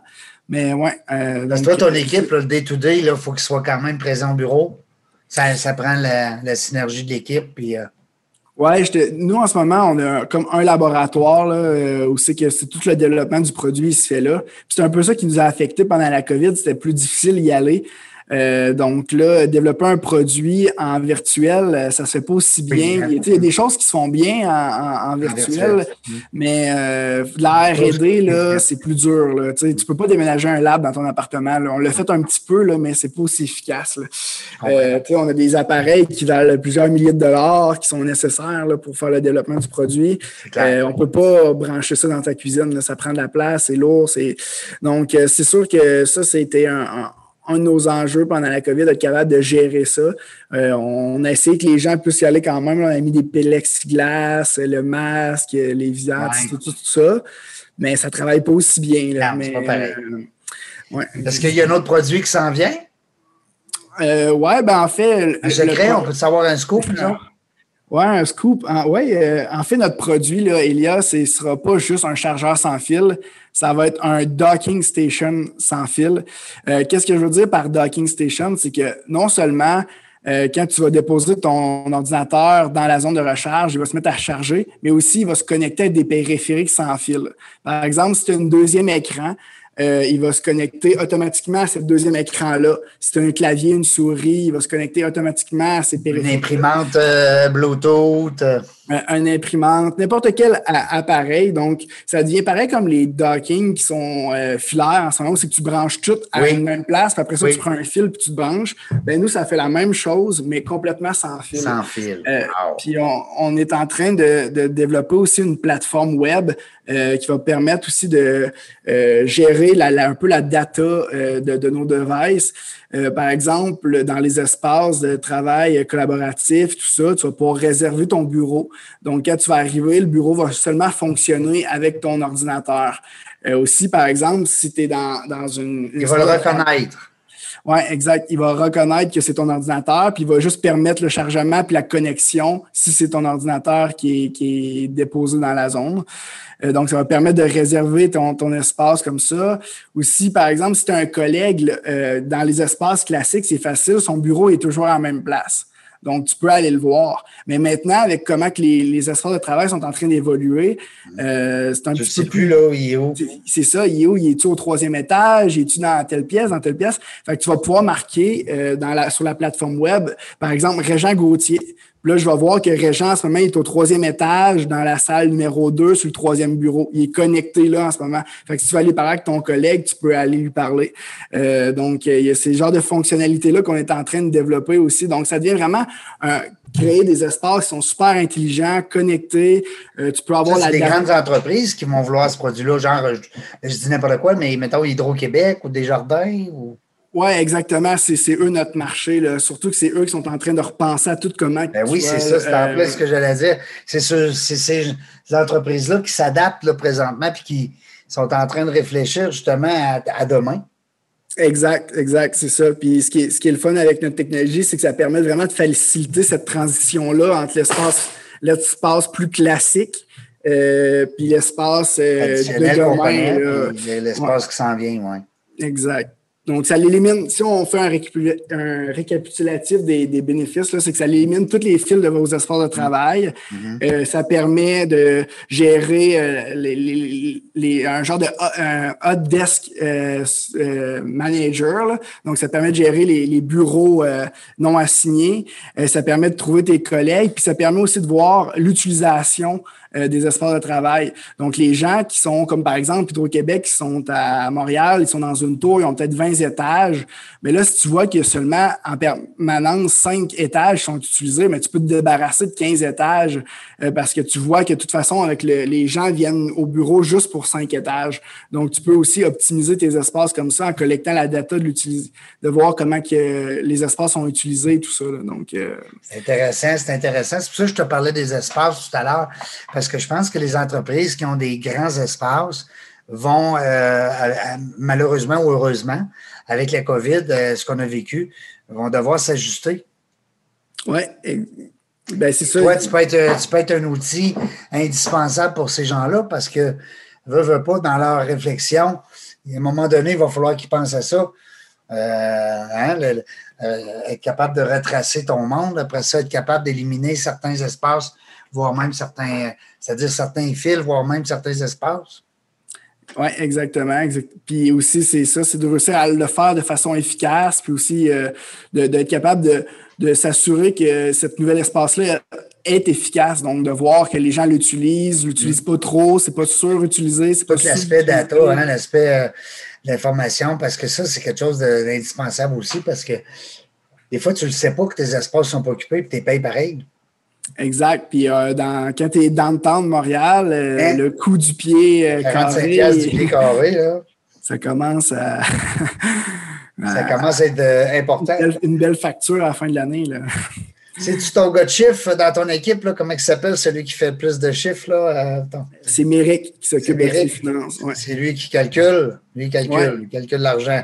Mais ouais. Euh, Parce que toi, ton équipe, le day-to-day, il faut qu'il soit quand même présent au bureau. Ça, ça prend la, synergie de l'équipe. Puis, euh... Ouais, nous en ce moment, on a comme un laboratoire là, euh, où c'est que c'est tout le développement du produit qui se fait là. C'est un peu ça qui nous a affecté pendant la COVID. C'était plus difficile d'y aller. Euh, donc là, développer un produit en virtuel, euh, ça se fait pas aussi bien. il, y a des choses qui se font bien en, virtuel, mais euh, la R&D, là, c'est plus dur. Là. Tu peux pas déménager un lab dans ton appartement. On l'a fait un petit peu, là, mais c'est pas aussi efficace. Euh, on a des appareils qui valent plusieurs milliers de dollars qui sont nécessaires là, pour faire le développement du produit. on peut pas brancher ça dans ta cuisine. Ça prend de la place, c'est lourd. Donc, c'est sûr que ça, c'était un un de nos enjeux pendant la COVID, d'être capable de gérer ça. Euh, on a essayé que les gens puissent y aller quand même. on a mis des plexiglas, le masque, les visages, tout, ça. Mais ça ne travaille pas aussi bien. Là, mais, euh, Est-ce qu'il y a un autre produit qui s'en vient? Euh, oui, ben en fait. Un secret, on peut savoir un scoop, non? Oui, un scoop. Oui, euh, en fait, notre produit, là, Elia, ce ne sera pas juste un chargeur sans fil, ça va être un docking station sans fil. Euh, qu'est-ce que je veux dire par docking station? C'est que non seulement euh, quand tu vas déposer ton ordinateur dans la zone de recharge, il va se mettre à charger, mais aussi il va se connecter à des périphériques sans fil. Par exemple, si tu as un deuxième écran, euh, il va se connecter automatiquement à ce deuxième écran-là. Si tu as un clavier, une souris, il va se connecter automatiquement à ces périphériques. Une imprimante euh, Bluetooth. Euh. Un, imprimante, n'importe quel appareil. Donc, ça devient pareil comme les docking qui sont filaires en ce moment, c'est que tu branches tout à une même place, puis après ça, tu prends un fil puis tu te branches. Ben, nous, ça fait la même chose, mais complètement sans fil. Sans fil. Puis on, est en train de, de, développer aussi une plateforme web qui va permettre aussi de gérer un peu la data euh, de, nos devices. Euh, par exemple, dans les espaces de travail collaboratif, tout ça, tu vas pouvoir réserver ton bureau. Donc, quand tu vas arriver, le bureau va seulement fonctionner avec ton ordinateur. Euh, aussi, par exemple, si tu es dans, une... Il va le reconnaître. Oui, exact. Il va reconnaître que c'est ton ordinateur, puis il va juste permettre le chargement puis la connexion si c'est ton ordinateur qui est, qui est déposé dans la zone. Euh, donc, ça va permettre de réserver ton, ton espace comme ça. Aussi, par exemple, si tu as un collègue euh, dans les espaces classiques, c'est facile, son bureau est toujours à la même place. Donc, tu peux aller le voir. Mais maintenant, avec comment que les, les espaces de travail sont en train d'évoluer, euh, c'est un Je petit sais peu plus, là, il est où. c'est ça, il est où? Il est-tu au troisième étage? Il est-tu dans telle pièce, dans telle pièce? Fait que tu vas pouvoir marquer euh, dans la, sur la plateforme web, par exemple, Régent Gauthier. Là, je vais voir que Régent, en ce moment, il est au troisième étage, dans la salle numéro 2, sur le troisième bureau. Il est connecté là en ce moment. Fait que si tu veux aller parler avec ton collègue, tu peux aller lui parler. Euh, donc, euh, il y a ces genres de fonctionnalités-là qu'on est en train de développer aussi. Donc, ça devient vraiment euh, créer des espaces qui sont super intelligents, connectés. Euh, tu peux avoir Ça, la c'est des grandes entreprises qui vont vouloir ce produit-là, genre, je, je dis n'importe quoi, mais mettons Hydro-Québec ou Desjardins ou. Oui, exactement. C'est eux notre marché. Là. Surtout que c'est eux qui sont en train de repenser à tout comment. Ben oui, c'est ça, c'est en euh, plus ce que j'allais dire. C'est ce- c'est ces entreprises-là qui s'adaptent présentement puis qui sont en train de réfléchir justement à, à demain. Exact, exact, c'est ça. Puis ce qui, est, ce qui est le fun avec notre technologie, c'est que ça permet vraiment de faciliter cette transition-là entre l'espace l'espace plus classique euh, puis l'espace euh, de puis l'espace qui s'en vient, oui. Exact. Donc, ça l'élimine. Si on fait un, récapu- un récapitulatif des, des bénéfices, c'est que ça élimine tous les fils de vos espaces de travail. Euh, ça permet de gérer euh, les, les- les- un genre de hot- un hot desk euh, euh, manager. là. Donc, ça permet de gérer les, les bureaux euh, non assignés. Euh, ça permet de trouver tes collègues. Puis, ça permet aussi de voir l'utilisation euh, des espaces de travail. Donc, les gens qui sont, comme par exemple Hydro-Québec, qui sont à Montréal, ils sont dans une tour, ils ont peut-être 20 étages. Mais là, si tu vois qu'il y a seulement en permanence 5 étages qui sont utilisés, mais tu peux te débarrasser de 15 étages euh, parce que tu vois que de toute façon, avec le- les gens viennent au bureau juste pour 5 étages. Donc, tu peux aussi optimiser tes espaces comme ça en collectant la data de l'utilis- de voir comment que les espaces sont utilisés tout ça. là. Donc, euh, C'est intéressant, c'est intéressant. C'est pour ça que je te parlais des espaces tout à l'heure, que je pense que les entreprises qui ont des grands espaces vont, euh, malheureusement ou heureusement, avec la COVID, euh, ce qu'on a vécu, vont devoir s'ajuster. et- Ben, c'est ça. Toi, tu peux, être, tu peux être un outil indispensable pour ces gens-là parce que, veut, veut pas, dans leur réflexion, à un moment donné, il va falloir qu'ils pensent à ça. Euh, hein, le- euh, être capable de retracer ton monde, après ça, être capable d'éliminer certains espaces, voire même certains, c'est-à-dire certains fils, voire même certains espaces? Oui, exactement. exact- Puis aussi, c'est ça, c'est de réussir à le faire de façon efficace, puis aussi euh, d'être capable de, de s'assurer que cet nouvel espace-là est efficace. Donc, de voir que les gens l'utilisent, l'utilisent pas trop, c'est pas surutilisé, c'est pas Tout l'aspect data, hein, l'aspect euh, de l'information, parce que ça, c'est quelque chose d'indispensable aussi, parce que des fois, tu ne le sais pas que tes espaces ne sont pas occupés et tu les payes pareil. Exact. Puis euh, dans, quand tu es dans le temps de Montréal, euh, Hein? le coût du pied euh, 45 carré, du pied carré, là, ça commence à... ça commence à être euh, important. une belle- une belle facture à la fin de l'année. C'est-tu ton gars de chiffre dans ton équipe, là, comment il s'appelle, celui qui fait le plus de chiffres? Là, C'est Méric qui s'occupe de ses Méric. finances. Ouais. C'est lui qui calcule. Lui, calcule. Ouais. Il calcule l'argent.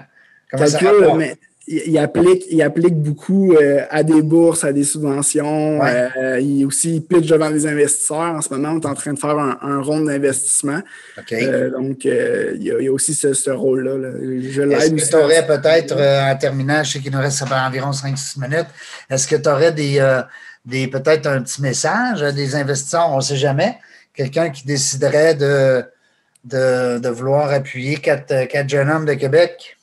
Comment ça calcul, rapporte? mais il, il applique, il applique beaucoup euh, à des bourses, à des subventions. Ouais. euh, il aussi il pitch devant des investisseurs. En ce moment, on est en train de faire un, un rond d'investissement. Euh, donc, euh, il, y a, il y a aussi ce, ce rôle-là. là. Je Est-ce l'aide que aussi. tu aurais peut-être, en terminant, je sais qu'il nous reste environ 5-6 minutes, est-ce que tu aurais des, des peut-être un petit message à des investisseurs, on ne sait jamais, quelqu'un qui déciderait de, de, de vouloir appuyer quatre, quatre jeunes hommes de Québec?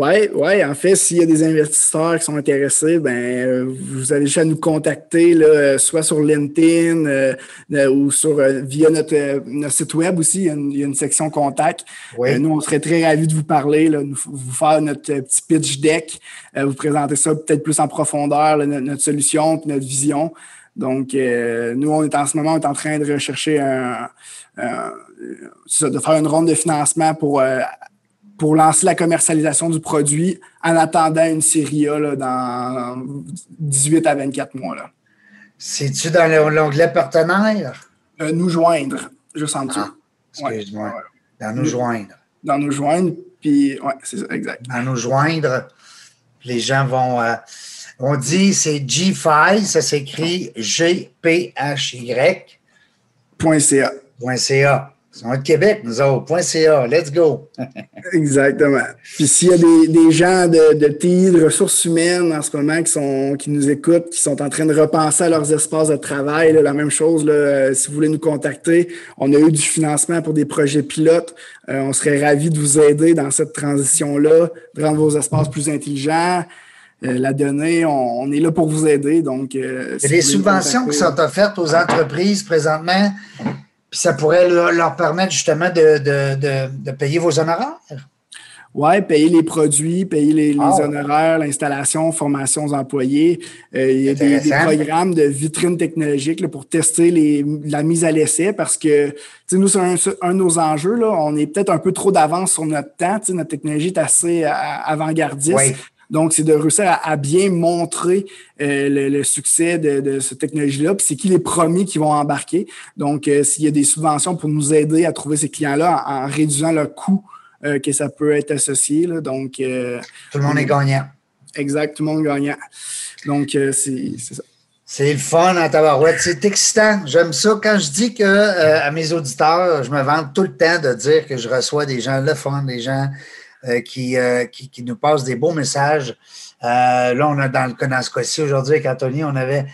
Oui, ouais, en fait, s'il y a des investisseurs qui sont intéressés, ben, vous avez juste à nous contacter, là, soit sur LinkedIn euh, euh, ou sur, euh, via notre, notre site web aussi. Il y a une, il y a une section contact. Euh, nous, on serait très ravis de vous parler, là, nous- vous faire notre petit pitch deck, euh, vous présenter ça peut-être plus en profondeur, là, notre, notre solution puis notre vision. Donc, euh, nous, on est en ce moment, on est en train de rechercher un, de faire une ronde de financement pour, euh, pour lancer la commercialisation du produit en attendant une série A là, dans 18 à 24 mois. Là. C'est-tu dans le- l'onglet partenaire? Euh, nous joindre, juste en dessous. Ah, excuse-moi. Ouais. Dans nous joindre. Dans nous joindre, puis, ouais, c'est ça, exact. Dans nous joindre. Les gens vont. euh, on dit c'est G5, ça s'écrit G-P-H-Y. Point .ca. .ca. On est de Québec, nous autres. .ca, let's go. Exactement. Puis s'il y a des, gens de, de TI, de ressources humaines en ce moment qui, sont, qui nous écoutent, qui sont en train de repenser à leurs espaces de travail, la même chose, là, euh, si vous voulez nous contacter, on a eu du financement pour des projets pilotes. Euh, on serait ravis de vous aider dans cette transition-là, de rendre vos espaces plus intelligents. Euh, la donnée, on, est là pour vous aider. Donc, les subventions qui sont offertes aux entreprises présentement, puis ça pourrait leur, permettre justement de, payer vos honoraires? Oui, payer les produits, payer les, ah. honoraires, l'installation, formation aux employés. Euh, il y a des, programmes de vitrine technologique pour tester la mise à l'essai parce que nous, c'est un, de nos enjeux. Là, on est peut-être un peu trop d'avance sur notre temps. Notre technologie est assez avant-gardiste. Donc, c'est de réussir à, bien montrer euh, le, succès de, cette technologie-là, puis c'est qui les premiers qui vont embarquer. Donc, euh, s'il y a des subventions pour nous aider à trouver ces clients-là en, réduisant le coût euh, que ça peut être associé. donc, tout le monde est gagnant. Exact, tout le monde gagnant. Donc, c'est ça. C'est le fun en tabarouette. C'est excitant. J'aime ça. Quand je dis que à mes auditeurs, je me vante tout le temps de dire que je reçois des gens le fun, des gens euh, euh, qui, qui, nous passe des beaux messages. Euh, là, on a dans le cas ce cas-ci aujourd'hui avec Anthony, on avait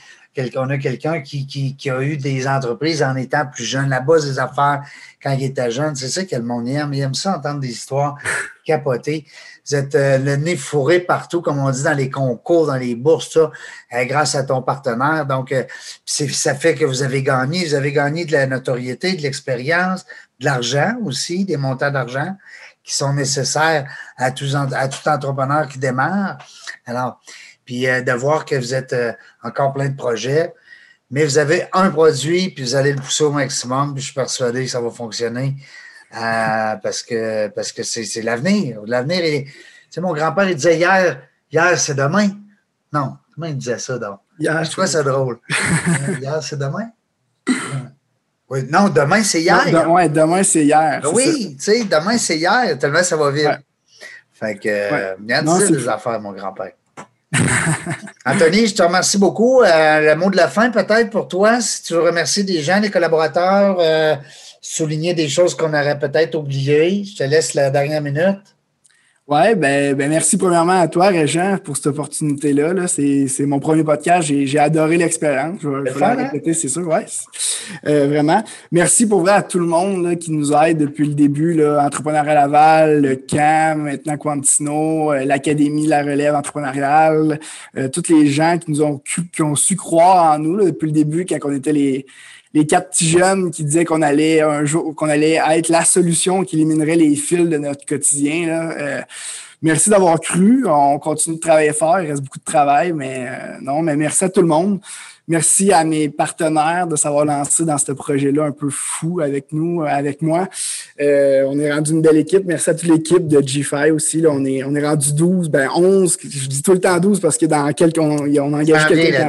on a quelqu'un qui, qui, a eu des entreprises en étant plus jeune, la base des affaires quand il était jeune. C'est ça que le monde aime. Il aime ça entendre des histoires capotées. Vous êtes le nez fourré partout, comme on dit dans les concours, dans les bourses, ça, grâce à ton partenaire. Donc, ça fait que vous avez gagné. Vous avez gagné de la notoriété, de l'expérience, de l'argent aussi, des montants d'argent qui sont nécessaires à tout, à tout entrepreneur qui démarre. Alors, puis euh, de voir que vous êtes euh, encore plein de projets, mais vous avez un produit, puis vous allez le pousser au maximum, puis je suis persuadé que ça va fonctionner euh, parce que parce que c'est l'avenir. L'avenir est. Tu sais, mon grand-père, il disait hier, hier, c'est demain. Non, comment il disait ça donc? Hier, je trouve ça drôle? hier, c'est demain? Non, demain, c'est hier. Oui, demain, c'est hier. Oui, tu sais, demain, c'est hier, tellement ça va vite. Fait que, ouais. bien des affaires, mon grand-père. Anthony, je te remercie beaucoup. Euh, le mot de la fin, peut-être, pour toi, si tu veux remercier des gens, des collaborateurs, euh, souligner des choses qu'on aurait peut-être oubliées. Je te laisse la dernière minute. Oui, ben, ben, merci premièrement à toi, Régent, pour cette opportunité-là. -là, c'est mon premier podcast. J'ai adoré l'expérience. Je vais, la hein? répéter, c'est sûr. Ouais. Euh, vraiment. Merci pour vrai à tout le monde là, qui nous aide depuis le début. Là, Entrepreneur à Laval, le CAM, maintenant Quantino, euh, l'Académie La Relève entrepreneuriale, euh, tous les gens qui nous ont, qui ont su croire en nous là, depuis le début quand on était les les quatre petits jeunes qui disaient qu'on allait un jour, qu'on allait être la solution qui éliminerait les fils de notre quotidien. Là. Euh, merci d'avoir cru. On continue de travailler fort. Il reste beaucoup de travail, mais euh, non, mais merci à tout le monde. Merci à mes partenaires de s'avoir lancé dans ce projet-là un peu fou avec nous, avec moi. Euh, on est rendu une belle équipe. Merci à toute l'équipe de G5 aussi. Là, on, est, on est rendu 12, ben 11. Je dis tout le temps 12 parce que dans quelques, on, on engage quelqu'un.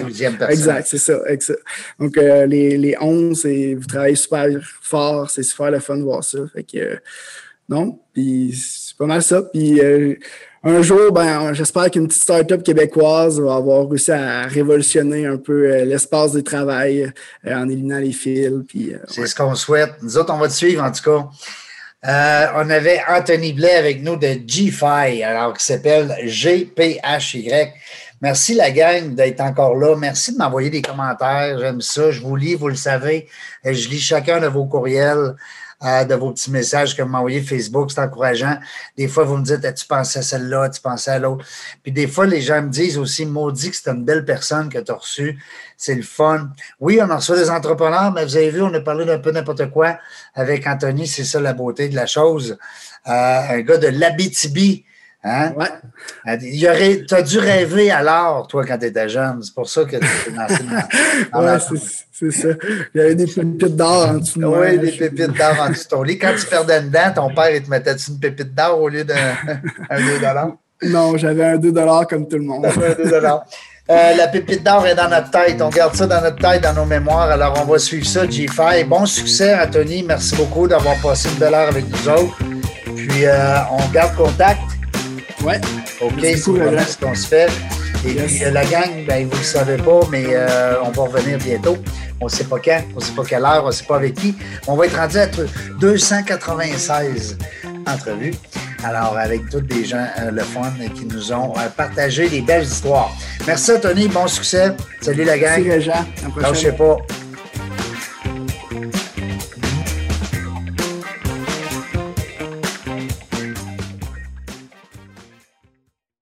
Exact, c'est ça, Donc, euh, les, les 11, vous travaillez super fort. C'est super le fun de voir ça. Fait que, non, puis c'est pas mal ça. Puis, euh, un jour, ben, j'espère qu'une petite start-up québécoise va avoir réussi à révolutionner un peu euh, l'espace de travail euh, en éliminant les fils. Euh, C'est ce qu'on souhaite. Nous autres, on va te suivre en tout cas. on avait Anthony Blais avec nous de GFI, alors qui s'appelle GPHY. Merci la gang d'être encore là. Merci de m'envoyer des commentaires. J'aime ça. Je vous lis, vous le savez. Je lis chacun de vos courriels de vos petits messages que vous m'envoyez Facebook, c'est encourageant. Des fois, vous me dites, tu pensais à celle-là, tu pensais à l'autre? Puis des fois, les gens me disent aussi, maudit que c'est une belle personne que tu as reçue. C'est le fun. Oui, on a reçu des entrepreneurs, mais vous avez vu, on a parlé d'un peu n'importe quoi avec Anthony. C'est ça la beauté de la chose. Euh, un gars de l'Abitibi Hein? Ouais. Tu as dû rêver alors, toi, quand tu étais jeune. C'est pour ça que tu t'es lancé dans, ouais, c'est ça. Il y avait des pépites d'or en dessous de Oui, des pépites d'or en dessous de ton lit. Quand tu perdais dedans, ton père, il te mettait une pépite d'or au lieu d'un 2 Non, j'avais un 2 comme tout le monde. un 2 euh, la pépite d'or est dans notre tête. On garde ça dans notre tête, dans nos mémoires. Alors, on va suivre ça, G5. Bon succès, Anthony. Merci beaucoup d'avoir passé une belle heure avec nous autres. Puis, euh, on garde contact. Ouais. OK, c'est ce qu'on se fait. Et puis, euh, la gang, ben, vous ne le savez pas, mais euh, on va revenir bientôt. On ne sait pas quand, on ne sait pas quelle heure, on ne sait pas avec qui. On va être rendu à 296 entrevues. Alors, avec tous les gens, euh, le fun, qui nous ont euh, partagé des belles histoires. Merci Tony, bon succès. Salut la gang. Merci, Réjean. À la prochaine. pas.